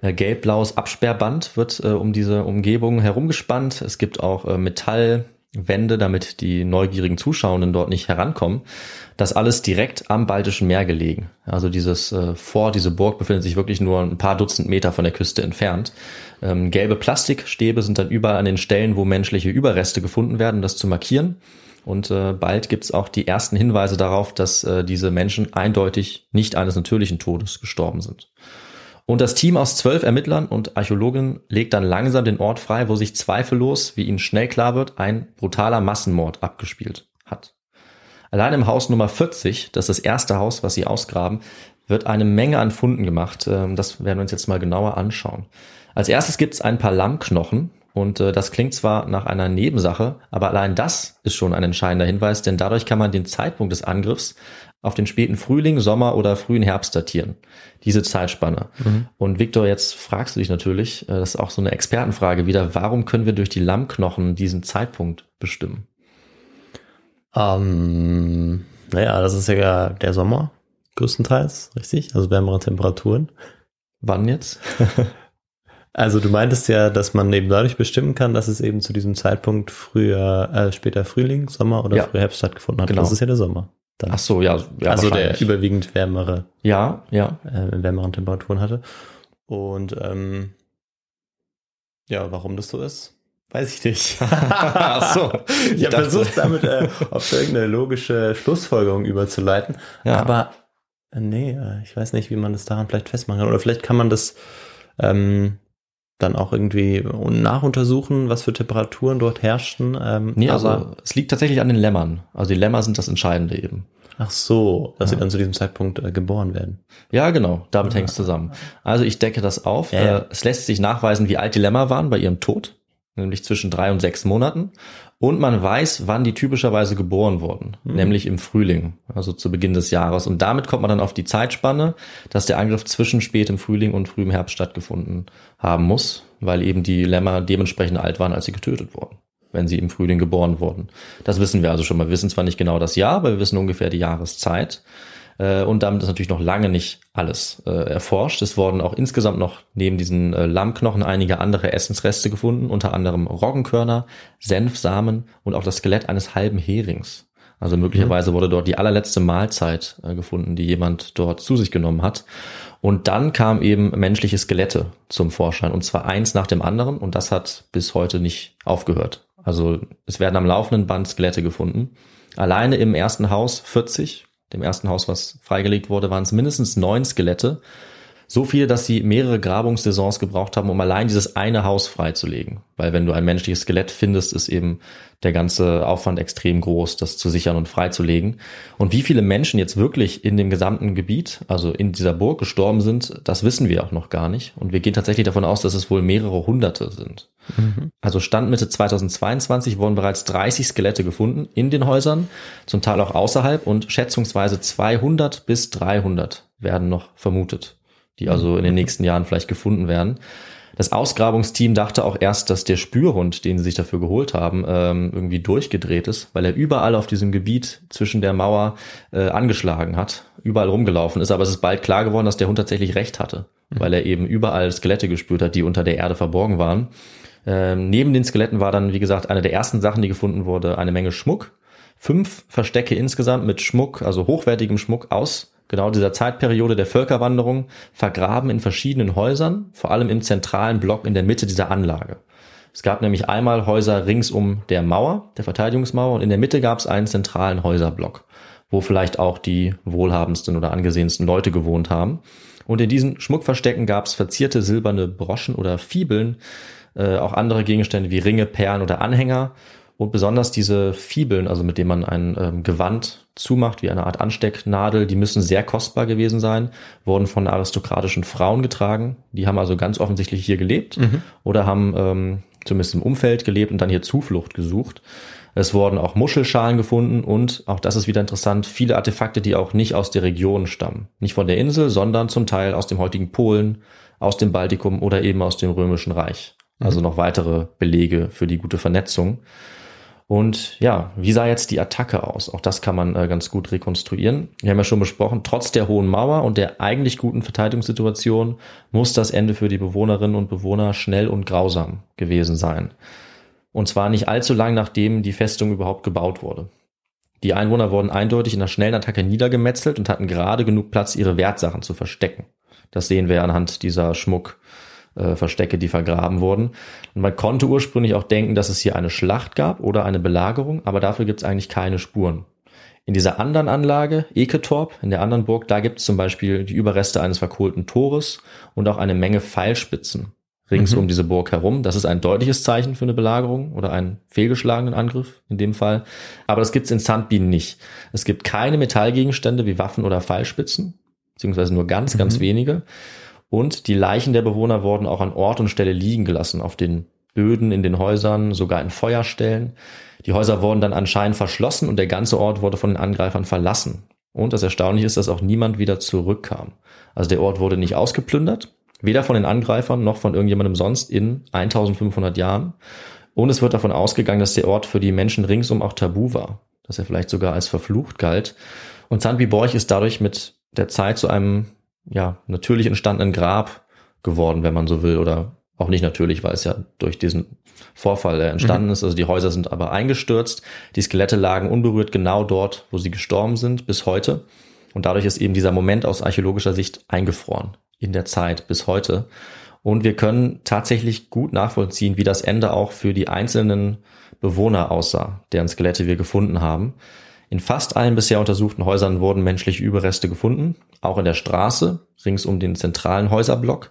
Äh, gelb-blaues Absperrband wird äh, um diese Umgebung herumgespannt. Es gibt auch äh, Metall, Wände, damit die neugierigen Zuschauenden dort nicht herankommen. Das alles direkt am Baltischen Meer gelegen. Also dieses äh, Fort, diese Burg befindet sich wirklich nur ein paar Dutzend Meter von der Küste entfernt. Ähm, gelbe Plastikstäbe sind dann überall an den Stellen, wo menschliche Überreste gefunden werden, das zu markieren. Und äh, bald gibt es auch die ersten Hinweise darauf, dass äh, diese Menschen eindeutig nicht eines natürlichen Todes gestorben sind. Und das Team aus zwölf Ermittlern und Archäologen legt dann langsam den Ort frei, wo sich zweifellos, wie ihnen schnell klar wird, ein brutaler Massenmord abgespielt hat. Allein im Haus Nummer 40, das ist das erste Haus, was sie ausgraben, wird eine Menge an Funden gemacht. Ähm, das werden wir uns jetzt mal genauer anschauen. Als erstes gibt es ein paar Lammknochen und äh, das klingt zwar nach einer Nebensache, aber allein das ist schon ein entscheidender Hinweis, denn dadurch kann man den Zeitpunkt des Angriffs auf den späten Frühling, Sommer oder frühen Herbst datieren. Diese Zeitspanne. Mhm. Und Victor, jetzt fragst du dich natürlich, äh, das ist auch so eine Expertenfrage wieder, warum können wir durch die Lammknochen diesen Zeitpunkt bestimmen? Ähm, naja, das ist ja der Sommer, größtenteils, richtig? Also wärmere Temperaturen. Wann jetzt? *laughs* also du meintest ja, dass man eben dadurch bestimmen kann, dass es eben zu diesem Zeitpunkt früher, äh, später Frühling, Sommer oder ja. früher Herbst stattgefunden hat. Genau. Das ist ja der Sommer. Dann. Ach so, ja. ja also der überwiegend wärmere. Ja, ja. Äh, wärmeren Temperaturen hatte. Und ähm, ja, warum das so ist, weiß ich nicht. *laughs* Ach so. Ich, ich habe versucht, damit äh, auf irgendeine logische Schlussfolgerung überzuleiten. Ja. Aber äh, nee, äh, ich weiß nicht, wie man das daran vielleicht festmachen kann. Oder vielleicht kann man das ähm, dann auch irgendwie nachuntersuchen, was für Temperaturen dort herrschten. Ähm, nee, also es liegt tatsächlich an den Lämmern. Also die Lämmer sind das Entscheidende eben. Ach so, dass ja. sie dann zu diesem Zeitpunkt äh, geboren werden. Ja, genau, damit ja. hängt es zusammen. Also ich decke das auf. Ja, äh, es lässt sich nachweisen, wie alt die Lämmer waren bei ihrem Tod, nämlich zwischen drei und sechs Monaten. Und man weiß, wann die typischerweise geboren wurden, mhm. nämlich im Frühling, also zu Beginn des Jahres. Und damit kommt man dann auf die Zeitspanne, dass der Angriff zwischen spätem Frühling und frühem Herbst stattgefunden haben muss, weil eben die Lämmer dementsprechend alt waren, als sie getötet wurden, wenn sie im Frühling geboren wurden. Das wissen wir also schon mal. Wir wissen zwar nicht genau das Jahr, aber wir wissen ungefähr die Jahreszeit. Äh, und damit ist natürlich noch lange nicht alles äh, erforscht. Es wurden auch insgesamt noch neben diesen äh, Lammknochen einige andere Essensreste gefunden, unter anderem Roggenkörner, Senfsamen und auch das Skelett eines halben Herings. Also möglicherweise mhm. wurde dort die allerletzte Mahlzeit äh, gefunden, die jemand dort zu sich genommen hat. Und dann kam eben menschliche Skelette zum Vorschein und zwar eins nach dem anderen und das hat bis heute nicht aufgehört. Also es werden am laufenden Band Skelette gefunden. Alleine im ersten Haus 40 dem ersten Haus, was freigelegt wurde, waren es mindestens neun Skelette. So viele, dass sie mehrere Grabungssaisons gebraucht haben, um allein dieses eine Haus freizulegen. Weil wenn du ein menschliches Skelett findest, ist eben der ganze Aufwand extrem groß, das zu sichern und freizulegen. Und wie viele Menschen jetzt wirklich in dem gesamten Gebiet, also in dieser Burg gestorben sind, das wissen wir auch noch gar nicht. Und wir gehen tatsächlich davon aus, dass es wohl mehrere Hunderte sind. Mhm. Also Stand Mitte 2022 wurden bereits 30 Skelette gefunden in den Häusern, zum Teil auch außerhalb und schätzungsweise 200 bis 300 werden noch vermutet die also in den nächsten Jahren vielleicht gefunden werden. Das Ausgrabungsteam dachte auch erst, dass der Spürhund, den sie sich dafür geholt haben, ähm, irgendwie durchgedreht ist, weil er überall auf diesem Gebiet zwischen der Mauer äh, angeschlagen hat, überall rumgelaufen ist. Aber es ist bald klar geworden, dass der Hund tatsächlich recht hatte, mhm. weil er eben überall Skelette gespürt hat, die unter der Erde verborgen waren. Ähm, neben den Skeletten war dann, wie gesagt, eine der ersten Sachen, die gefunden wurde, eine Menge Schmuck. Fünf Verstecke insgesamt mit Schmuck, also hochwertigem Schmuck aus genau dieser Zeitperiode der Völkerwanderung vergraben in verschiedenen Häusern, vor allem im zentralen Block in der Mitte dieser Anlage. Es gab nämlich einmal Häuser rings um der Mauer, der Verteidigungsmauer, und in der Mitte gab es einen zentralen Häuserblock, wo vielleicht auch die wohlhabendsten oder angesehensten Leute gewohnt haben. Und in diesen Schmuckverstecken gab es verzierte silberne Broschen oder Fibeln, äh, auch andere Gegenstände wie Ringe, Perlen oder Anhänger und besonders diese Fibeln, also mit denen man ein ähm, Gewand zumacht, wie eine Art Anstecknadel, die müssen sehr kostbar gewesen sein, wurden von aristokratischen Frauen getragen. Die haben also ganz offensichtlich hier gelebt mhm. oder haben ähm, zumindest im Umfeld gelebt und dann hier Zuflucht gesucht. Es wurden auch Muschelschalen gefunden und, auch das ist wieder interessant, viele Artefakte, die auch nicht aus der Region stammen. Nicht von der Insel, sondern zum Teil aus dem heutigen Polen, aus dem Baltikum oder eben aus dem Römischen Reich. Also mhm. noch weitere Belege für die gute Vernetzung. Und ja, wie sah jetzt die Attacke aus? Auch das kann man äh, ganz gut rekonstruieren. Wir haben ja schon besprochen, trotz der hohen Mauer und der eigentlich guten Verteidigungssituation muss das Ende für die Bewohnerinnen und Bewohner schnell und grausam gewesen sein. Und zwar nicht allzu lang nachdem die Festung überhaupt gebaut wurde. Die Einwohner wurden eindeutig in einer schnellen Attacke niedergemetzelt und hatten gerade genug Platz, ihre Wertsachen zu verstecken. Das sehen wir anhand dieser Schmuckverstecke, äh, die vergraben wurden. Und man konnte ursprünglich auch denken, dass es hier eine Schlacht gab oder eine Belagerung, aber dafür gibt es eigentlich keine Spuren. In dieser anderen Anlage, Eketorp, in der anderen Burg, da gibt es zum Beispiel die Überreste eines verkohlten Tores und auch eine Menge Pfeilspitzen rings mhm. um diese Burg herum. Das ist ein deutliches Zeichen für eine Belagerung oder einen fehlgeschlagenen Angriff in dem Fall. Aber das gibt es in Sandbien nicht. Es gibt keine Metallgegenstände wie Waffen oder Pfeilspitzen, beziehungsweise nur ganz, mhm. ganz wenige. Und die Leichen der Bewohner wurden auch an Ort und Stelle liegen gelassen, auf den Böden in den Häusern, sogar in Feuerstellen. Die Häuser wurden dann anscheinend verschlossen und der ganze Ort wurde von den Angreifern verlassen. Und das Erstaunliche ist, dass auch niemand wieder zurückkam. Also der Ort wurde nicht ausgeplündert, weder von den Angreifern noch von irgendjemandem sonst in 1500 Jahren. Und es wird davon ausgegangen, dass der Ort für die Menschen ringsum auch tabu war, dass er vielleicht sogar als verflucht galt. Und Sandby-Borch ist dadurch mit der Zeit zu einem ja natürlich entstandenen Grab geworden, wenn man so will, oder auch nicht natürlich, weil es ja durch diesen Vorfall entstanden mhm. ist. Also die Häuser sind aber eingestürzt. Die Skelette lagen unberührt genau dort, wo sie gestorben sind, bis heute. Und dadurch ist eben dieser Moment aus archäologischer Sicht eingefroren in der Zeit bis heute. Und wir können tatsächlich gut nachvollziehen, wie das Ende auch für die einzelnen Bewohner aussah, deren Skelette wir gefunden haben. In fast allen bisher untersuchten Häusern wurden menschliche Überreste gefunden, auch in der Straße, rings um den zentralen Häuserblock.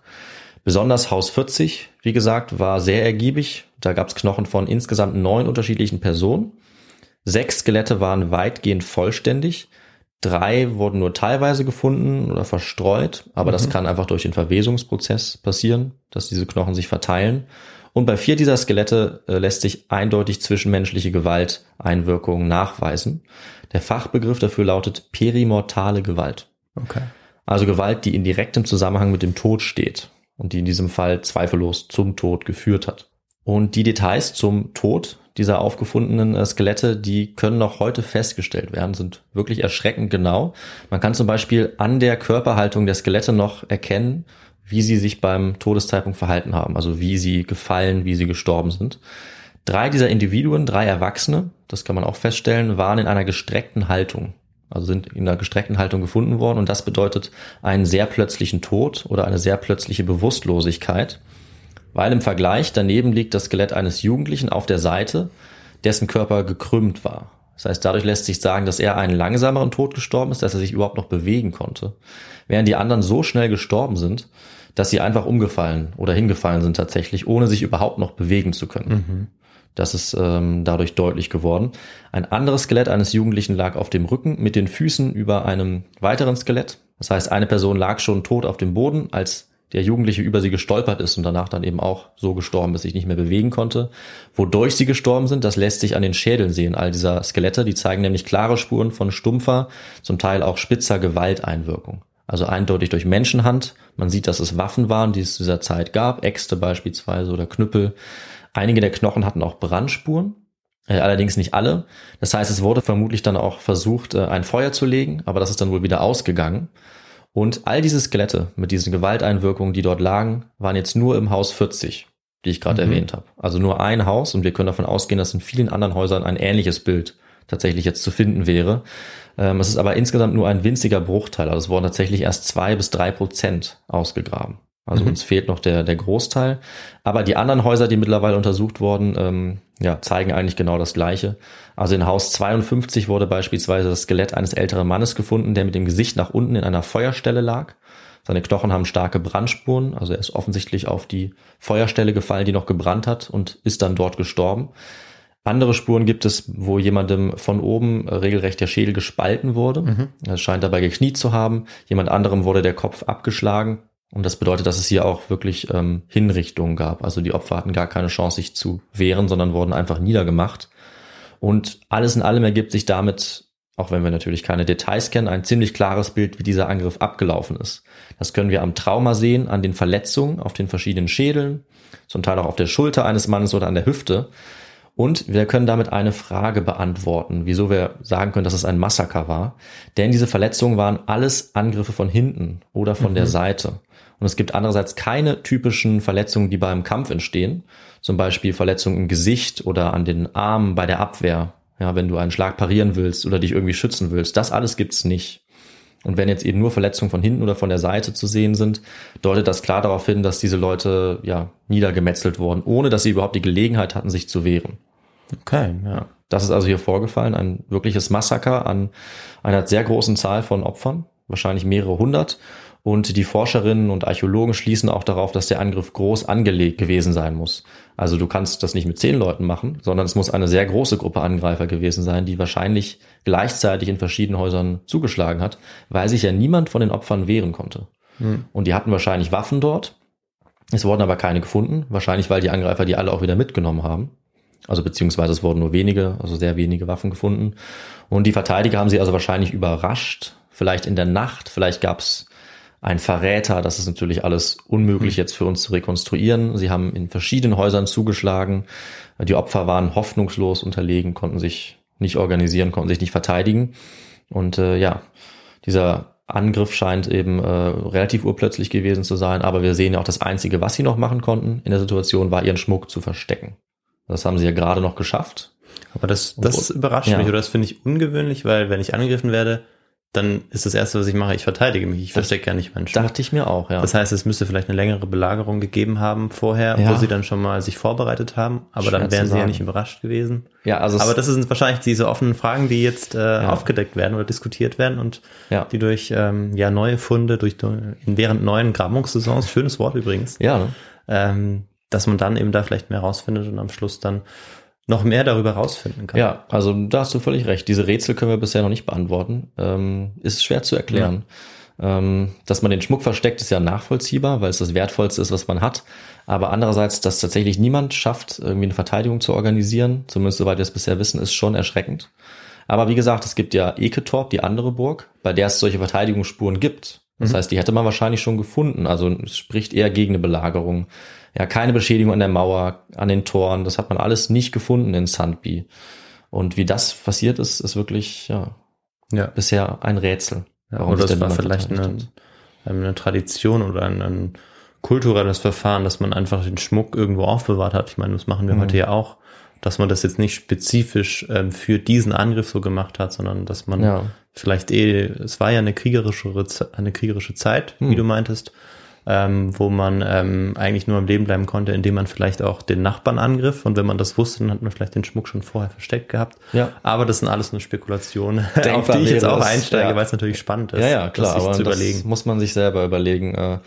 Besonders Haus 40, wie gesagt, war sehr ergiebig. Da gab es Knochen von insgesamt neun unterschiedlichen Personen. Sechs Skelette waren weitgehend vollständig. Drei wurden nur teilweise gefunden oder verstreut, aber mhm. das kann einfach durch den Verwesungsprozess passieren, dass diese Knochen sich verteilen. Und bei vier dieser Skelette äh, lässt sich eindeutig zwischenmenschliche Gewalteinwirkungen nachweisen. Der Fachbegriff dafür lautet perimortale Gewalt. Okay. Also Gewalt, die in direktem Zusammenhang mit dem Tod steht und die in diesem Fall zweifellos zum Tod geführt hat. Und die Details zum Tod dieser aufgefundenen äh, Skelette, die können noch heute festgestellt werden, sind wirklich erschreckend genau. Man kann zum Beispiel an der Körperhaltung der Skelette noch erkennen, wie sie sich beim Todeszeitpunkt verhalten haben, also wie sie gefallen, wie sie gestorben sind. Drei dieser Individuen, drei Erwachsene, das kann man auch feststellen, waren in einer gestreckten Haltung also sind in einer gestreckten Haltung gefunden worden und das bedeutet einen sehr plötzlichen Tod oder eine sehr plötzliche Bewusstlosigkeit, weil im Vergleich daneben liegt das Skelett eines Jugendlichen auf der Seite, dessen Körper gekrümmt war. Das heißt, dadurch lässt sich sagen, dass er einen langsameren Tod gestorben ist, dass er sich überhaupt noch bewegen konnte, während die anderen so schnell gestorben sind, dass sie einfach umgefallen oder hingefallen sind tatsächlich, ohne sich überhaupt noch bewegen zu können. Mhm. Das ist ähm, dadurch deutlich geworden. Ein anderes Skelett eines Jugendlichen lag auf dem Rücken mit den Füßen über einem weiteren Skelett. Das heißt, eine Person lag schon tot auf dem Boden, als der Jugendliche über sie gestolpert ist und danach dann eben auch so gestorben ist, sich nicht mehr bewegen konnte. Wodurch sie gestorben sind, das lässt sich an den Schädeln sehen, all dieser Skelette. Die zeigen nämlich klare Spuren von stumpfer, zum Teil auch spitzer Gewalteinwirkung. Also eindeutig durch Menschenhand. Man sieht, dass es Waffen waren, die es zu dieser Zeit gab, Äxte beispielsweise oder Knüppel. Einige der Knochen hatten auch Brandspuren, äh, allerdings nicht alle. Das heißt, es wurde vermutlich dann auch versucht, äh, ein Feuer zu legen, aber das ist dann wohl wieder ausgegangen. Und all diese Skelette mit diesen Gewalteinwirkungen, die dort lagen, waren jetzt nur im Haus 40, die ich gerade mhm. erwähnt habe. Also nur ein Haus und wir können davon ausgehen, dass in vielen anderen Häusern ein ähnliches Bild tatsächlich jetzt zu finden wäre. Ähm, es ist aber insgesamt nur ein winziger Bruchteil. Also es wurden tatsächlich erst zwei bis drei Prozent ausgegraben. Also mhm. uns fehlt noch der, der Großteil. Aber die anderen Häuser, die mittlerweile untersucht wurden, ähm, ja, zeigen eigentlich genau das Gleiche. Also in Haus 52 wurde beispielsweise das Skelett eines älteren Mannes gefunden, der mit dem Gesicht nach unten in einer Feuerstelle lag. Seine Knochen haben starke Brandspuren, also er ist offensichtlich auf die Feuerstelle gefallen, die noch gebrannt hat und ist dann dort gestorben. Andere Spuren gibt es, wo jemandem von oben regelrecht der Schädel gespalten wurde. Mhm. Er scheint dabei gekniet zu haben. Jemand anderem wurde der Kopf abgeschlagen. Und das bedeutet, dass es hier auch wirklich ähm, Hinrichtungen gab. Also die Opfer hatten gar keine Chance, sich zu wehren, sondern wurden einfach niedergemacht. Und alles in allem ergibt sich damit, auch wenn wir natürlich keine Details kennen, ein ziemlich klares Bild, wie dieser Angriff abgelaufen ist. Das können wir am Trauma sehen, an den Verletzungen auf den verschiedenen Schädeln, zum Teil auch auf der Schulter eines Mannes oder an der Hüfte. Und wir können damit eine Frage beantworten, wieso wir sagen können, dass es ein Massaker war. Denn diese Verletzungen waren alles Angriffe von hinten oder von mhm. der Seite. Und es gibt andererseits keine typischen Verletzungen, die beim Kampf entstehen. Zum Beispiel Verletzungen im Gesicht oder an den Armen bei der Abwehr. Ja, wenn du einen Schlag parieren willst oder dich irgendwie schützen willst. Das alles gibt's nicht. Und wenn jetzt eben nur Verletzungen von hinten oder von der Seite zu sehen sind, deutet das klar darauf hin, dass diese Leute ja niedergemetzelt wurden, ohne dass sie überhaupt die Gelegenheit hatten, sich zu wehren. Okay, ja. Das ist also hier vorgefallen, ein wirkliches Massaker an einer sehr großen Zahl von Opfern, wahrscheinlich mehrere hundert. Und die Forscherinnen und Archäologen schließen auch darauf, dass der Angriff groß angelegt gewesen sein muss. Also du kannst das nicht mit zehn Leuten machen, sondern es muss eine sehr große Gruppe Angreifer gewesen sein, die wahrscheinlich gleichzeitig in verschiedenen Häusern zugeschlagen hat, weil sich ja niemand von den Opfern wehren konnte. Hm. Und die hatten wahrscheinlich Waffen dort. Es wurden aber keine gefunden, wahrscheinlich weil die Angreifer die alle auch wieder mitgenommen haben. Also beziehungsweise es wurden nur wenige, also sehr wenige Waffen gefunden. Und die Verteidiger haben sie also wahrscheinlich überrascht, vielleicht in der Nacht, vielleicht gab es ein Verräter. Das ist natürlich alles unmöglich hm. jetzt für uns zu rekonstruieren. Sie haben in verschiedenen Häusern zugeschlagen. Die Opfer waren hoffnungslos unterlegen, konnten sich nicht organisieren, konnten sich nicht verteidigen. Und äh, ja, dieser Angriff scheint eben äh, relativ urplötzlich gewesen zu sein. Aber wir sehen ja auch, das Einzige, was sie noch machen konnten in der Situation, war ihren Schmuck zu verstecken. Das haben sie ja gerade noch geschafft. Aber das, das überrascht ja. mich oder das finde ich ungewöhnlich, weil wenn ich angegriffen werde, dann ist das Erste, was ich mache, ich verteidige mich. Ich verstecke ja nicht meinen Schmuck. Dachte ich mir auch, ja. Das heißt, es müsste vielleicht eine längere Belagerung gegeben haben vorher, ja. wo sie dann schon mal sich vorbereitet haben, aber Schwer dann wären sie ja nicht überrascht gewesen. Ja, also aber das sind wahrscheinlich diese offenen Fragen, die jetzt äh, ja. aufgedeckt werden oder diskutiert werden und ja. die durch ähm, ja neue Funde, durch während neuen Grabungssaisons, schönes Wort übrigens, ja, ne? ähm, dass man dann eben da vielleicht mehr rausfindet und am Schluss dann noch mehr darüber rausfinden kann. Ja, also da hast du völlig recht. Diese Rätsel können wir bisher noch nicht beantworten. Ähm, ist schwer zu erklären. Ja. Ähm, dass man den Schmuck versteckt, ist ja nachvollziehbar, weil es das Wertvollste ist, was man hat. Aber andererseits, dass tatsächlich niemand schafft, irgendwie eine Verteidigung zu organisieren, zumindest soweit wir es bisher wissen, ist schon erschreckend. Aber wie gesagt, es gibt ja Eketorp, die andere Burg, bei der es solche Verteidigungsspuren gibt. Das mhm. heißt, die hätte man wahrscheinlich schon gefunden. Also es spricht eher gegen eine Belagerung ja, keine Beschädigung an der Mauer, an den Toren. Das hat man alles nicht gefunden in Sandby. Und wie das passiert ist, ist wirklich ja, ja. bisher ein Rätsel. Ja, warum oder das war vielleicht eine, eine, Tradition oder ein, ein, kulturelles Verfahren, dass man einfach den Schmuck irgendwo aufbewahrt hat. Ich meine, das machen wir mhm. heute ja auch, dass man das jetzt nicht spezifisch ähm, für diesen Angriff so gemacht hat, sondern dass man ja. vielleicht eh, es war ja eine kriegerische, eine kriegerische Zeit, mhm. wie du meintest, ähm, wo man ähm, eigentlich nur am Leben bleiben konnte, indem man vielleicht auch den Nachbarn angriff. Und wenn man das wusste, dann hat man vielleicht den Schmuck schon vorher versteckt gehabt. Ja. Aber das sind alles nur Spekulationen, *laughs* auf die ich jetzt auch einsteige, ja. weil es natürlich spannend ist. Ja, ja, klar, aber zu überlegen. muss man sich selber überlegen. Äh,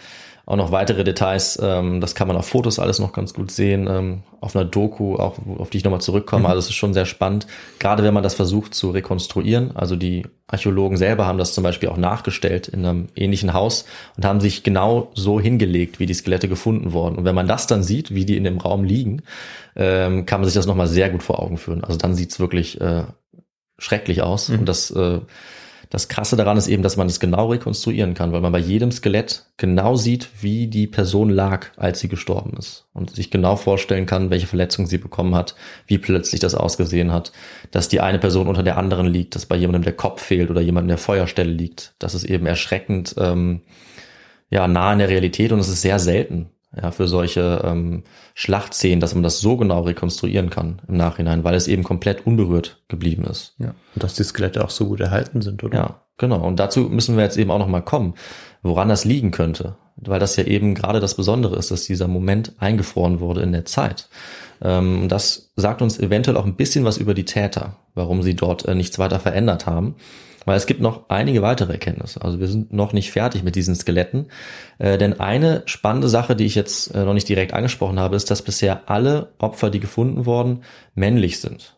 auch noch weitere Details, ähm, das kann man auf Fotos alles noch ganz gut sehen, ähm, auf einer Doku, auch auf die ich nochmal zurückkomme. Mhm. Also es ist schon sehr spannend, gerade wenn man das versucht zu rekonstruieren. Also die Archäologen selber haben das zum Beispiel auch nachgestellt in einem ähnlichen Haus und haben sich genau so hingelegt, wie die Skelette gefunden wurden. Und wenn man das dann sieht, wie die in dem Raum liegen, ähm, kann man sich das nochmal sehr gut vor Augen führen. Also dann sieht's wirklich äh, schrecklich aus. Mhm. Und das äh, das Krasse daran ist eben, dass man es genau rekonstruieren kann, weil man bei jedem Skelett genau sieht, wie die Person lag, als sie gestorben ist. Und sich genau vorstellen kann, welche Verletzung sie bekommen hat, wie plötzlich das ausgesehen hat, dass die eine Person unter der anderen liegt, dass bei jemandem der Kopf fehlt oder jemand in der Feuerstelle liegt. Das ist eben erschreckend ähm, ja, nah in der Realität und es ist sehr selten, ja, für solche ähm, Schlachtszenen, dass man das so genau rekonstruieren kann im Nachhinein, weil es eben komplett unberührt geblieben ist. Ja. Und dass die Skelette auch so gut erhalten sind, oder? Ja, genau. Und dazu müssen wir jetzt eben auch nochmal kommen, woran das liegen könnte. Weil das ja eben gerade das Besondere ist, dass dieser Moment eingefroren wurde in der Zeit. Ähm, das sagt uns eventuell auch ein bisschen was über die Täter, warum sie dort äh, nichts weiter verändert haben. Weil es gibt noch einige weitere Erkenntnisse. Also wir sind noch nicht fertig mit diesen Skeletten. Äh, denn eine spannende Sache, die ich jetzt äh, noch nicht direkt angesprochen habe, ist, dass bisher alle Opfer, die gefunden wurden, männlich sind.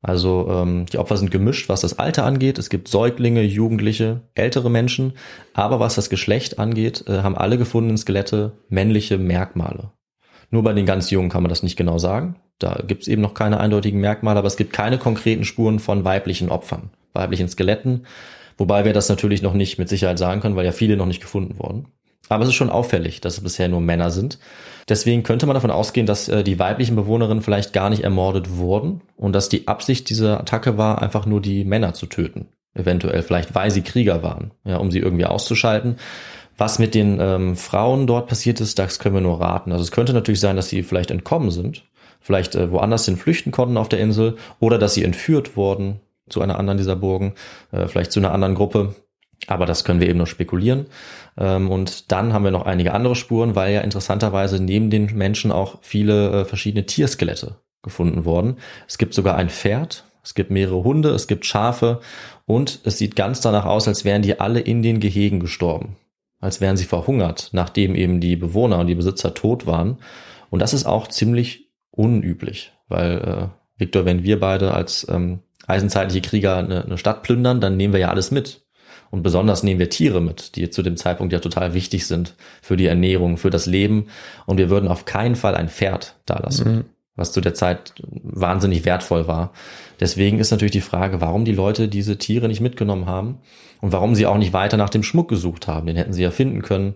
Also ähm, die Opfer sind gemischt, was das Alter angeht. Es gibt Säuglinge, Jugendliche, ältere Menschen. Aber was das Geschlecht angeht, äh, haben alle gefundenen Skelette männliche Merkmale. Nur bei den ganz Jungen kann man das nicht genau sagen. Da gibt es eben noch keine eindeutigen Merkmale, aber es gibt keine konkreten Spuren von weiblichen Opfern weiblichen Skeletten, wobei wir das natürlich noch nicht mit Sicherheit sagen können, weil ja viele noch nicht gefunden wurden. Aber es ist schon auffällig, dass es bisher nur Männer sind. Deswegen könnte man davon ausgehen, dass äh, die weiblichen Bewohnerinnen vielleicht gar nicht ermordet wurden und dass die Absicht dieser Attacke war, einfach nur die Männer zu töten. Eventuell, vielleicht weil sie Krieger waren, ja, um sie irgendwie auszuschalten. Was mit den ähm, Frauen dort passiert ist, das können wir nur raten. Also es könnte natürlich sein, dass sie vielleicht entkommen sind, vielleicht äh, woanders hin flüchten konnten auf der Insel oder dass sie entführt wurden zu einer anderen dieser Burgen, äh, vielleicht zu einer anderen Gruppe. Aber das können wir eben nur spekulieren. Ähm, und dann haben wir noch einige andere Spuren, weil ja interessanterweise neben den Menschen auch viele äh, verschiedene Tierskelette gefunden wurden. Es gibt sogar ein Pferd, es gibt mehrere Hunde, es gibt Schafe und es sieht ganz danach aus, als wären die alle in den Gehegen gestorben als wären sie verhungert, nachdem eben die Bewohner und die Besitzer tot waren. Und das ist auch ziemlich unüblich, weil, äh, Victor, wenn wir beide als ähm, eisenzeitliche Krieger eine, eine Stadt plündern, dann nehmen wir ja alles mit. Und besonders nehmen wir Tiere mit, die zu dem Zeitpunkt ja total wichtig sind für die Ernährung, für das Leben. Und wir würden auf keinen Fall ein Pferd da lassen, mhm. was zu der Zeit wahnsinnig wertvoll war. Deswegen ist natürlich die Frage, warum die Leute diese Tiere nicht mitgenommen haben und warum sie auch nicht weiter nach dem Schmuck gesucht haben. Den hätten sie ja finden können.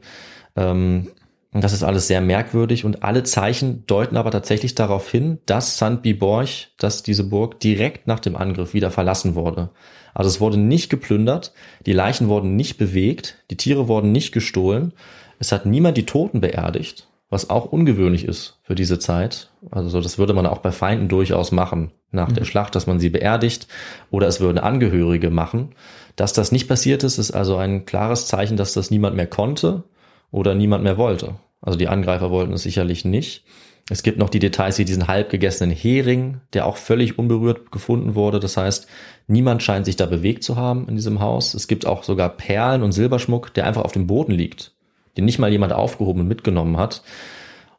Ähm, das ist alles sehr merkwürdig und alle Zeichen deuten aber tatsächlich darauf hin, dass St. Biborch, dass diese Burg direkt nach dem Angriff wieder verlassen wurde. Also es wurde nicht geplündert, die Leichen wurden nicht bewegt, die Tiere wurden nicht gestohlen, es hat niemand die Toten beerdigt, was auch ungewöhnlich ist für diese Zeit. Also das würde man auch bei Feinden durchaus machen nach mhm. der Schlacht, dass man sie beerdigt oder es würden Angehörige machen. Dass das nicht passiert ist, ist also ein klares Zeichen, dass das niemand mehr konnte oder niemand mehr wollte. Also die Angreifer wollten es sicherlich nicht. Es gibt noch die Details wie diesen halb gegessenen Hering, der auch völlig unberührt gefunden wurde. Das heißt, niemand scheint sich da bewegt zu haben in diesem Haus. Es gibt auch sogar Perlen und Silberschmuck, der einfach auf dem Boden liegt den nicht mal jemand aufgehoben und mitgenommen hat.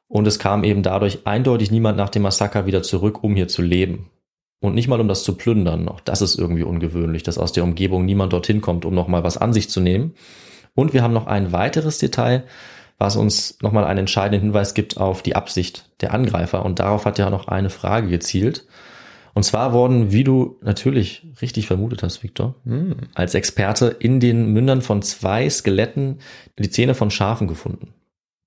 Und es kam eben dadurch eindeutig niemand nach dem Massaker wieder zurück, um hier zu leben. Und nicht mal um das zu plündern. Auch das ist irgendwie ungewöhnlich, dass aus der Umgebung niemand dorthin kommt, um nochmal was an sich zu nehmen. Und wir haben noch ein weiteres Detail, was uns nochmal einen entscheidenden Hinweis gibt auf die Absicht der Angreifer. Und darauf hat ja noch eine Frage gezielt. Und zwar wurden, wie du natürlich richtig vermutet hast, Victor, hm. als Experte in den Mündern von zwei Skeletten die Zähne von Schafen gefunden.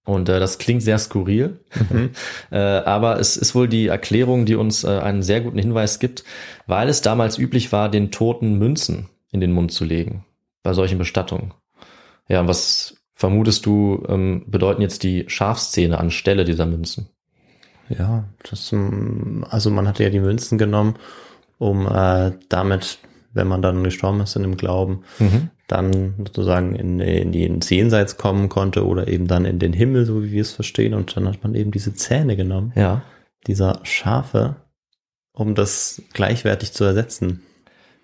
Und äh, das klingt sehr skurril, mhm. *laughs* äh, aber es ist wohl die Erklärung, die uns äh, einen sehr guten Hinweis gibt, weil es damals üblich war, den Toten Münzen in den Mund zu legen bei solchen Bestattungen. Ja, was vermutest du, ähm, bedeuten jetzt die Schafszähne anstelle dieser Münzen? Ja, das, ähm, also man hatte ja die Münzen genommen, um äh, damit, wenn man dann gestorben ist in dem Glauben, mhm. dann sozusagen in, in die ins Jenseits kommen konnte oder eben dann in den Himmel, so wie wir es verstehen. Und dann hat man eben diese Zähne genommen, ja. dieser Schafe, um das gleichwertig zu ersetzen.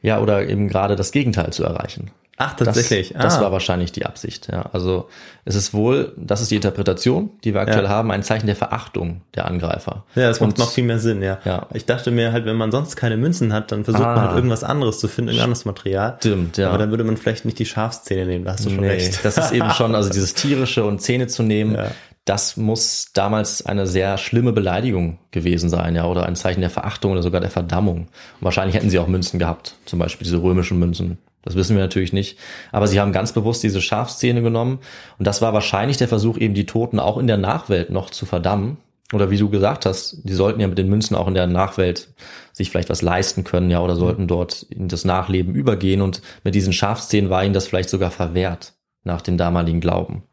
Ja, oder eben gerade das Gegenteil zu erreichen. Ach, tatsächlich. Das, das ah. war wahrscheinlich die Absicht. Ja. Also es ist wohl, das ist die Interpretation, die wir aktuell ja. haben, ein Zeichen der Verachtung der Angreifer. Ja, das macht noch viel mehr Sinn, ja. ja. Ich dachte mir halt, wenn man sonst keine Münzen hat, dann versucht ah. man halt irgendwas anderes zu finden, irgendein anderes Material. Stimmt, ja. Aber dann würde man vielleicht nicht die Schafszähne nehmen, da hast du schon nee, recht. Das ist eben schon, also dieses tierische und Zähne zu nehmen, ja. das muss damals eine sehr schlimme Beleidigung gewesen sein, ja, oder ein Zeichen der Verachtung oder sogar der Verdammung. Und wahrscheinlich hätten sie auch Münzen gehabt, zum Beispiel diese römischen Münzen. Das wissen wir natürlich nicht. Aber sie haben ganz bewusst diese Schafszene genommen. Und das war wahrscheinlich der Versuch, eben die Toten auch in der Nachwelt noch zu verdammen. Oder wie du gesagt hast, die sollten ja mit den Münzen auch in der Nachwelt sich vielleicht was leisten können, ja, oder sollten dort in das Nachleben übergehen. Und mit diesen Schafszenen war ihnen das vielleicht sogar verwehrt nach dem damaligen Glauben.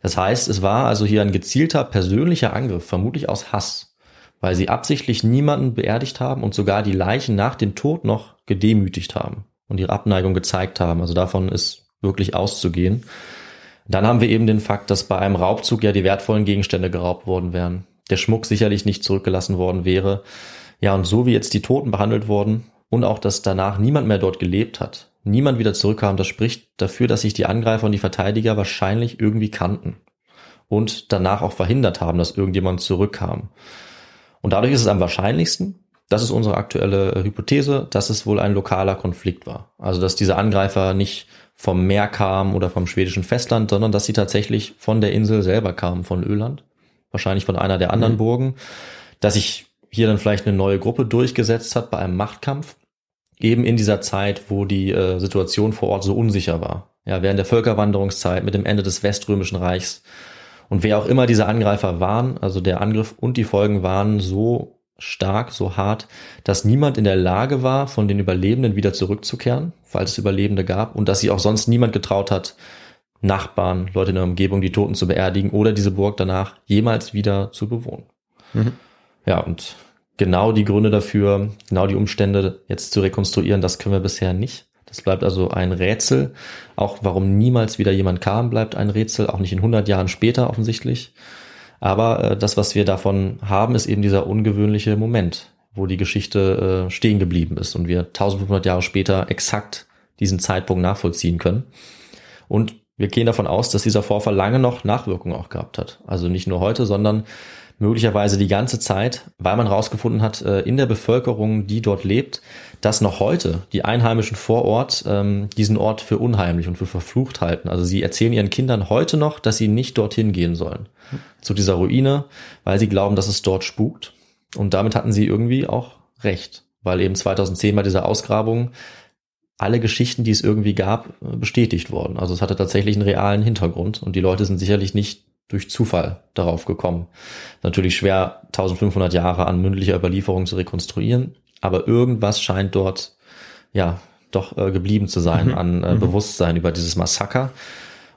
Das heißt, es war also hier ein gezielter persönlicher Angriff, vermutlich aus Hass, weil sie absichtlich niemanden beerdigt haben und sogar die Leichen nach dem Tod noch gedemütigt haben und ihre Abneigung gezeigt haben. Also davon ist wirklich auszugehen. Dann haben wir eben den Fakt, dass bei einem Raubzug ja die wertvollen Gegenstände geraubt worden wären. Der Schmuck sicherlich nicht zurückgelassen worden wäre. Ja, und so wie jetzt die Toten behandelt wurden und auch, dass danach niemand mehr dort gelebt hat, niemand wieder zurückkam, das spricht dafür, dass sich die Angreifer und die Verteidiger wahrscheinlich irgendwie kannten und danach auch verhindert haben, dass irgendjemand zurückkam. Und dadurch ist es am wahrscheinlichsten, das ist unsere aktuelle äh, Hypothese, dass es wohl ein lokaler Konflikt war. Also dass diese Angreifer nicht vom Meer kamen oder vom schwedischen Festland, sondern dass sie tatsächlich von der Insel selber kamen, von Öland, wahrscheinlich von einer der anderen mhm. Burgen, dass sich hier dann vielleicht eine neue Gruppe durchgesetzt hat bei einem Machtkampf eben in dieser Zeit, wo die äh, Situation vor Ort so unsicher war. Ja, während der Völkerwanderungszeit mit dem Ende des Weströmischen Reichs. Und wer auch immer diese Angreifer waren, also der Angriff und die Folgen waren so stark, so hart, dass niemand in der Lage war, von den Überlebenden wieder zurückzukehren, falls es Überlebende gab, und dass sich auch sonst niemand getraut hat, Nachbarn, Leute in der Umgebung, die Toten zu beerdigen oder diese Burg danach jemals wieder zu bewohnen. Mhm. Ja, und genau die Gründe dafür, genau die Umstände jetzt zu rekonstruieren, das können wir bisher nicht. Das bleibt also ein Rätsel. Auch warum niemals wieder jemand kam, bleibt ein Rätsel, auch nicht in 100 Jahren später offensichtlich. Aber äh, das, was wir davon haben, ist eben dieser ungewöhnliche Moment, wo die Geschichte äh, stehen geblieben ist und wir 1500 Jahre später exakt diesen Zeitpunkt nachvollziehen können. Und wir gehen davon aus, dass dieser Vorfall lange noch Nachwirkungen auch gehabt hat. Also nicht nur heute, sondern möglicherweise die ganze Zeit, weil man herausgefunden hat, äh, in der Bevölkerung, die dort lebt, dass noch heute die Einheimischen vor Ort ähm, diesen Ort für unheimlich und für verflucht halten. Also sie erzählen ihren Kindern heute noch, dass sie nicht dorthin gehen sollen, zu dieser Ruine, weil sie glauben, dass es dort spukt. Und damit hatten sie irgendwie auch recht, weil eben 2010 bei dieser Ausgrabung alle Geschichten, die es irgendwie gab, äh, bestätigt worden. Also es hatte tatsächlich einen realen Hintergrund und die Leute sind sicherlich nicht durch Zufall darauf gekommen. Natürlich schwer 1500 Jahre an mündlicher Überlieferung zu rekonstruieren, aber irgendwas scheint dort ja doch äh, geblieben zu sein mhm. an äh, mhm. Bewusstsein über dieses Massaker.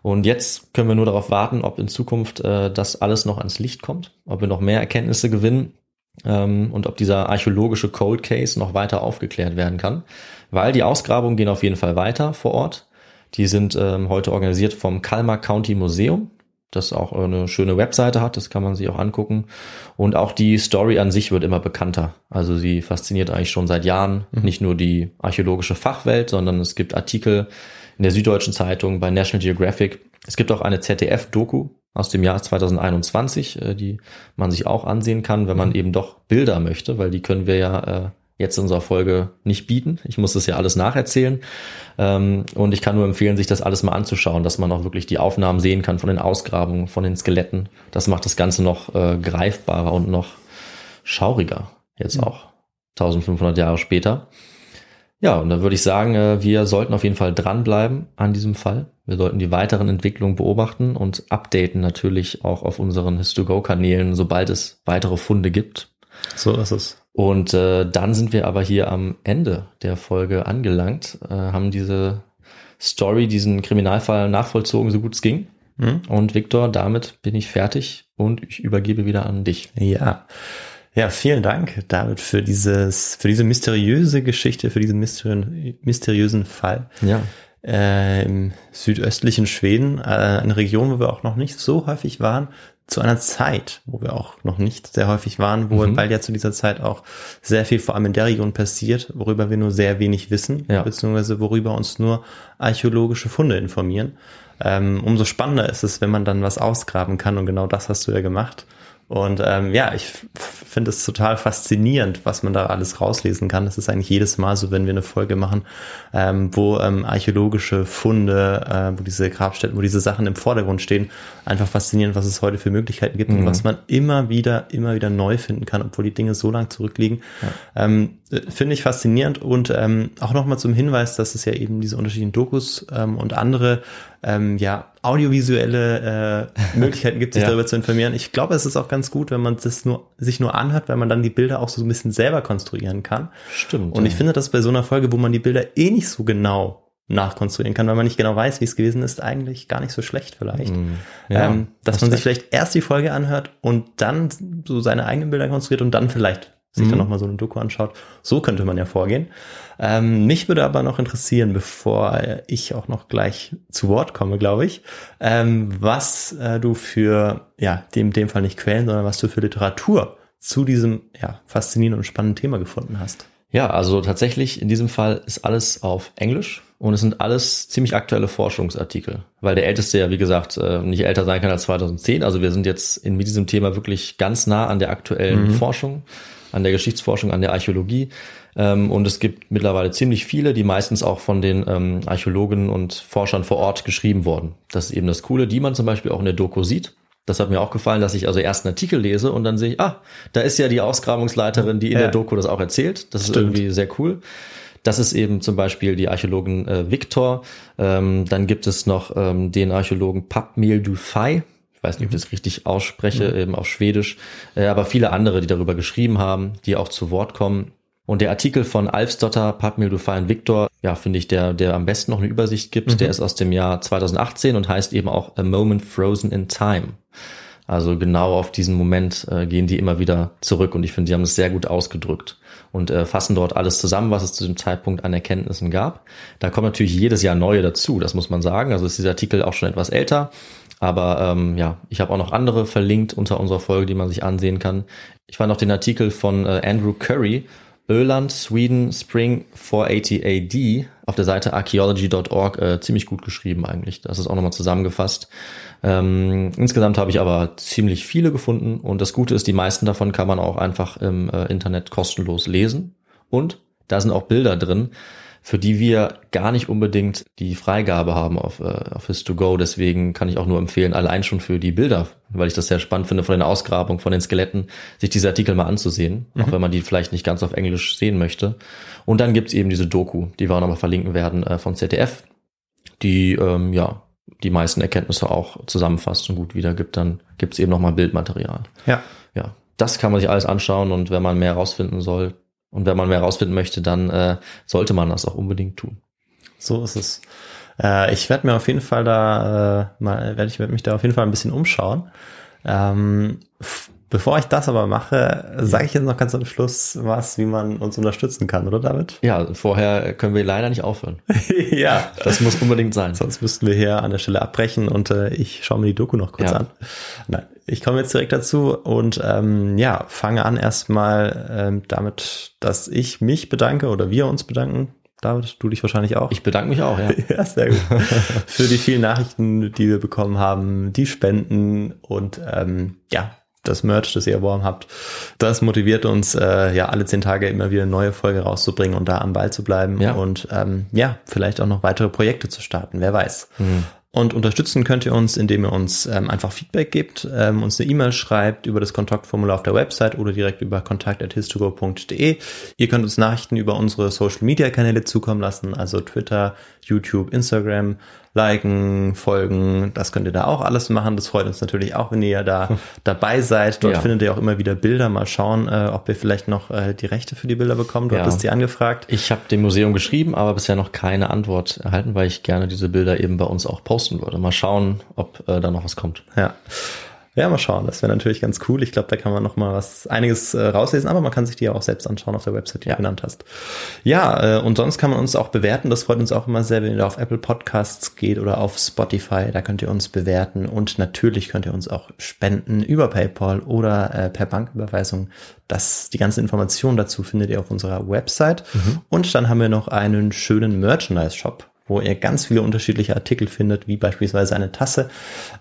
Und jetzt können wir nur darauf warten, ob in Zukunft äh, das alles noch ans Licht kommt, ob wir noch mehr Erkenntnisse gewinnen ähm, und ob dieser archäologische Cold Case noch weiter aufgeklärt werden kann weil die Ausgrabungen gehen auf jeden Fall weiter vor Ort. Die sind ähm, heute organisiert vom Kalmar County Museum, das auch eine schöne Webseite hat, das kann man sich auch angucken. Und auch die Story an sich wird immer bekannter. Also sie fasziniert eigentlich schon seit Jahren mhm. nicht nur die archäologische Fachwelt, sondern es gibt Artikel in der Süddeutschen Zeitung, bei National Geographic. Es gibt auch eine ZDF-Doku aus dem Jahr 2021, äh, die man sich auch ansehen kann, wenn man mhm. eben doch Bilder möchte, weil die können wir ja äh, jetzt in unserer Folge nicht bieten. Ich muss das ja alles nacherzählen. Ähm, und ich kann nur empfehlen, sich das alles mal anzuschauen, dass man auch wirklich die Aufnahmen sehen kann von den Ausgrabungen, von den Skeletten. Das macht das Ganze noch äh, greifbarer und noch schauriger. Jetzt mhm. auch 1500 Jahre später. Ja, und da würde ich sagen, äh, wir sollten auf jeden Fall dranbleiben an diesem Fall. Wir sollten die weiteren Entwicklungen beobachten und updaten natürlich auch auf unseren His2Go-Kanälen, sobald es weitere Funde gibt. So ist es. Und äh, dann sind wir aber hier am Ende der Folge angelangt, äh, haben diese Story, diesen Kriminalfall nachvollzogen, so gut es ging. Mhm. Und Viktor, damit bin ich fertig und ich übergebe wieder an dich. Ja. Ja, vielen Dank, David, für dieses, für diese mysteriöse Geschichte, für diesen mysteriösen, mysteriösen Fall. Ja. Äh, Im südöstlichen Schweden, äh, eine Region, wo wir auch noch nicht so häufig waren, zu einer Zeit, wo wir auch noch nicht sehr häufig waren, wo, mhm. weil ja zu dieser Zeit auch sehr viel vor allem in der Region passiert, worüber wir nur sehr wenig wissen, ja. beziehungsweise worüber uns nur archäologische Funde informieren. Ähm, umso spannender ist es, wenn man dann was ausgraben kann und genau das hast du ja gemacht. Und ähm, ja, ich finde es total faszinierend, was man da alles rauslesen kann. Das ist eigentlich jedes Mal so, wenn wir eine Folge machen, ähm, wo ähm, archäologische Funde, äh, wo diese Grabstätten, wo diese Sachen im Vordergrund stehen, einfach faszinierend, was es heute für Möglichkeiten gibt mhm. und was man immer wieder, immer wieder neu finden kann, obwohl die Dinge so lang zurückliegen. Ja. Ähm, finde ich faszinierend und ähm, auch nochmal zum Hinweis, dass es ja eben diese unterschiedlichen Dokus ähm, und andere ähm, ja audiovisuelle äh, *laughs* Möglichkeiten gibt, sich ja. darüber zu informieren. Ich glaube, es ist auch ganz gut, wenn man das nur sich nur anhört, weil man dann die Bilder auch so ein bisschen selber konstruieren kann. Stimmt. Und ja. ich finde das bei so einer Folge, wo man die Bilder eh nicht so genau nachkonstruieren kann, weil man nicht genau weiß, wie es gewesen ist, eigentlich gar nicht so schlecht vielleicht. Mm, ja, ähm, dass man sich vielleicht erst die Folge anhört und dann so seine eigenen Bilder konstruiert und dann vielleicht sich mhm. dann nochmal so eine Doku anschaut. So könnte man ja vorgehen. Ähm, mich würde aber noch interessieren, bevor ich auch noch gleich zu Wort komme, glaube ich, ähm, was äh, du für, ja, dem, dem Fall nicht Quellen, sondern was du für Literatur zu diesem, ja, faszinierenden und spannenden Thema gefunden hast. Ja, also tatsächlich in diesem Fall ist alles auf Englisch und es sind alles ziemlich aktuelle Forschungsartikel, weil der älteste ja, wie gesagt, äh, nicht älter sein kann als 2010. Also wir sind jetzt in, mit diesem Thema wirklich ganz nah an der aktuellen mhm. Forschung an der Geschichtsforschung, an der Archäologie. Ähm, und es gibt mittlerweile ziemlich viele, die meistens auch von den ähm, Archäologen und Forschern vor Ort geschrieben wurden. Das ist eben das Coole, die man zum Beispiel auch in der Doku sieht. Das hat mir auch gefallen, dass ich also erst einen Artikel lese und dann sehe ich, ah, da ist ja die Ausgrabungsleiterin, die in ja. der Doku das auch erzählt. Das Stimmt. ist irgendwie sehr cool. Das ist eben zum Beispiel die Archäologin äh, Victor. Ähm, dann gibt es noch ähm, den Archäologen Papmil Dufay. Ich weiß nicht, ob ich das richtig ausspreche, eben auf Schwedisch. Äh, aber viele andere, die darüber geschrieben haben, die auch zu Wort kommen. Und der Artikel von Alfsdotter, Papmil Dufay und Victor, ja, finde ich, der, der am besten noch eine Übersicht gibt, der ist aus dem Jahr 2018 und heißt eben auch A Moment Frozen in Time. Also genau auf diesen Moment äh, gehen die immer wieder zurück und ich finde, die haben es sehr gut ausgedrückt und äh, fassen dort alles zusammen, was es zu dem Zeitpunkt an Erkenntnissen gab. Da kommen natürlich jedes Jahr neue dazu, das muss man sagen. Also ist dieser Artikel auch schon etwas älter, aber ähm, ja, ich habe auch noch andere verlinkt unter unserer Folge, die man sich ansehen kann. Ich fand auch den Artikel von äh, Andrew Curry, Irland, Sweden, Spring 480 AD auf der Seite archaeology.org äh, ziemlich gut geschrieben eigentlich. Das ist auch nochmal zusammengefasst. Ähm, insgesamt habe ich aber ziemlich viele gefunden und das Gute ist, die meisten davon kann man auch einfach im äh, Internet kostenlos lesen und da sind auch Bilder drin, für die wir gar nicht unbedingt die Freigabe haben auf, äh, auf His2Go. Deswegen kann ich auch nur empfehlen, allein schon für die Bilder, weil ich das sehr spannend finde, von den Ausgrabungen, von den Skeletten, sich diese Artikel mal anzusehen, mhm. auch wenn man die vielleicht nicht ganz auf Englisch sehen möchte. Und dann gibt's eben diese Doku, die wir auch nochmal verlinken werden äh, von ZDF, die ähm, ja die meisten Erkenntnisse auch zusammenfasst und gut wiedergibt, dann gibt's eben nochmal Bildmaterial. Ja. Ja, das kann man sich alles anschauen und wenn man mehr herausfinden soll und wenn man mehr herausfinden möchte, dann äh, sollte man das auch unbedingt tun. So ist es. Äh, ich werde mir auf jeden Fall da äh, mal, werde ich werd mich da auf jeden Fall ein bisschen umschauen. Ähm, Bevor ich das aber mache, sage ich jetzt noch ganz am Schluss was, wie man uns unterstützen kann, oder David? Ja, vorher können wir leider nicht aufhören. *laughs* ja. Das muss unbedingt sein. Sonst müssten wir hier an der Stelle abbrechen und äh, ich schaue mir die Doku noch kurz Ja. an. Nein, ich komme jetzt direkt dazu und ähm, ja, fange an erstmal ähm, damit, dass ich mich bedanke oder wir uns bedanken. David, du dich wahrscheinlich auch. Ich bedanke mich auch, ja. *laughs* Ja, sehr gut. *laughs* Für die vielen Nachrichten, die wir bekommen haben, die Spenden und ähm, ja, das Merch, das ihr erworben habt. Das motiviert uns, äh, ja, alle zehn Tage immer wieder eine neue Folge rauszubringen und da am Ball zu bleiben Ja. und ähm, ja, vielleicht auch noch weitere Projekte zu starten, wer weiß. Und unterstützen könnt ihr uns, indem ihr uns ähm, einfach Feedback gebt, ähm, uns eine E-Mail schreibt über das Kontaktformular auf der Website oder direkt über kontakt.histogo.de. Ihr könnt uns Nachrichten über unsere Social Media Kanäle zukommen lassen, also Twitter, YouTube, Instagram, liken, folgen, das könnt ihr da auch alles machen. Das freut uns natürlich auch, wenn ihr da dabei seid. Dort Ja. findet ihr auch immer wieder Bilder. Mal schauen, äh, ob ihr vielleicht noch äh, die Rechte für die Bilder bekommt. Dort Ja. ist die angefragt. Ich habe dem Museum geschrieben, aber bisher noch keine Antwort erhalten, weil ich gerne diese Bilder eben bei uns auch posten würde. Mal schauen, ob äh, da noch was kommt. Ja. Ja, mal schauen. Das wäre natürlich ganz cool. Ich glaube, da kann man noch mal was einiges äh, rauslesen, aber man kann sich die ja auch selbst anschauen auf der Website, die Ja. du genannt hast. Ja, äh, und sonst kann man uns auch bewerten. Das freut uns auch immer sehr, wenn ihr da auf Apple Podcasts geht oder auf Spotify. Da könnt ihr uns bewerten und natürlich könnt ihr uns auch spenden über PayPal oder äh, per Banküberweisung. Das, die ganzen Informationen dazu findet ihr auf unserer Website. Und dann haben wir noch einen schönen Merchandise-Shop, wo ihr ganz viele unterschiedliche Artikel findet, wie beispielsweise eine Tasse.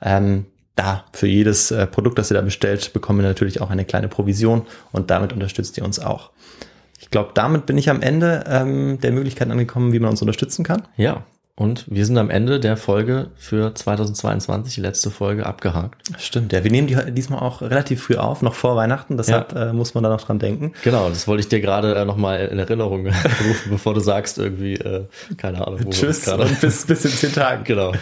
Ähm, da für jedes äh, Produkt, das ihr da bestellt, bekommen wir natürlich auch eine kleine Provision und damit unterstützt ihr uns auch. Ich glaube, damit bin ich am Ende ähm, der Möglichkeiten angekommen, wie man uns unterstützen kann. Ja, und wir sind am Ende der Folge für 2022, die letzte Folge, abgehakt. Stimmt, ja, wir nehmen die diesmal auch relativ früh auf, noch vor Weihnachten, deshalb äh, muss man da noch dran denken. Genau, das wollte ich dir gerade äh, nochmal in Erinnerung *laughs* rufen, bevor du sagst irgendwie, äh, keine Ahnung, wo wir Tschüss gerade... und bis, bis in zehn Tagen. *laughs* Genau.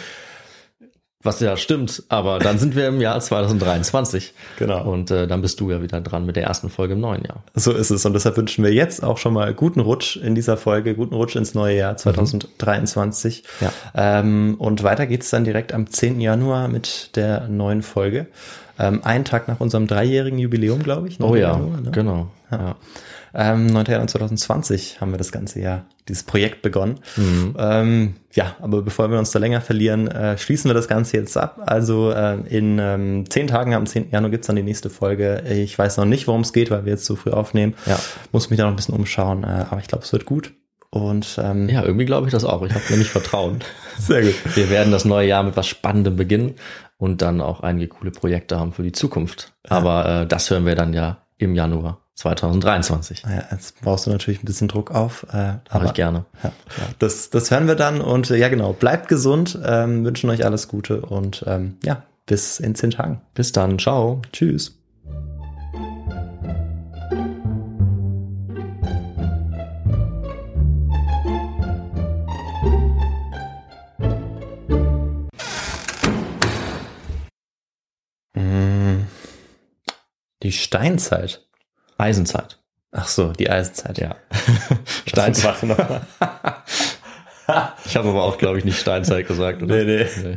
Was ja stimmt, aber dann sind wir im Jahr 2023. Genau. Und äh, dann bist du ja wieder dran mit der ersten Folge im neuen Jahr. So ist es und deshalb wünschen wir jetzt auch schon mal guten Rutsch in dieser Folge, guten Rutsch ins neue Jahr 2023. Ja. Ähm, und weiter geht's dann direkt am 10. Januar mit der neuen Folge. Ähm, einen Tag nach unserem dreijährigen Jubiläum, glaube ich. 9. Oh ja, Januar, ne? genau. Ja. Ähm, 9. Januar 2020 haben wir das ganze Jahr, dieses Projekt begonnen. Mhm. Ähm, ja, aber bevor wir uns da länger verlieren, äh, schließen wir das Ganze jetzt ab. Also äh, in ähm, zehn Tagen, am 10. Januar gibt's dann die nächste Folge. Ich weiß noch nicht, worum es geht, weil wir jetzt so früh aufnehmen. Ja. Muss mich da noch ein bisschen umschauen, äh, aber ich glaube, es wird gut. Und ähm, Ja, irgendwie glaube ich das auch. Ich habe nämlich Vertrauen. *laughs* sehr gut. Wir werden das neue Jahr mit was Spannendem beginnen und dann auch einige coole Projekte haben für die Zukunft. Aber äh, das hören wir dann ja im Januar 2023. Ja, jetzt brauchst du natürlich ein bisschen Druck auf. Äh, aber ich gerne. Ja, das, das hören wir dann und äh, ja genau, bleibt gesund, ähm, wünschen euch alles Gute und ähm, ja, bis in zehn Tagen. Bis dann, ciao. Tschüss. Mm. Die Steinzeit. Eisenzeit. Ach so, die Eisenzeit. Ja. *laughs* Steinzeit. Warte noch mal. *laughs* Ich habe aber auch, glaube ich, nicht Steinzeit gesagt, oder? Nee, nee.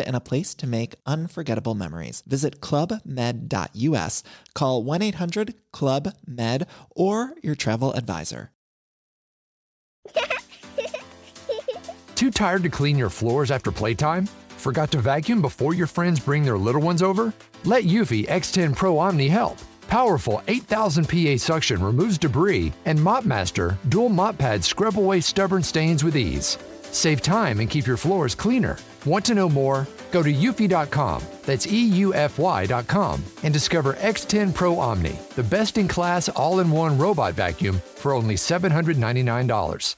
and a place to make unforgettable memories. Visit clubmed.us, call 1 800 Club Med, or your travel advisor. *laughs* Too tired to clean your floors after playtime? Forgot to vacuum before your friends bring their little ones over? Let Eufy X10 Pro Omni help. Powerful 8000 PA suction removes debris, and MopMaster dual mop pads scrub away stubborn stains with ease. Save time and keep your floors cleaner. Want to know more? Go to eufy.com, that's EUFY.com, and discover X10 Pro Omni, the best in class all in one robot vacuum for only $799.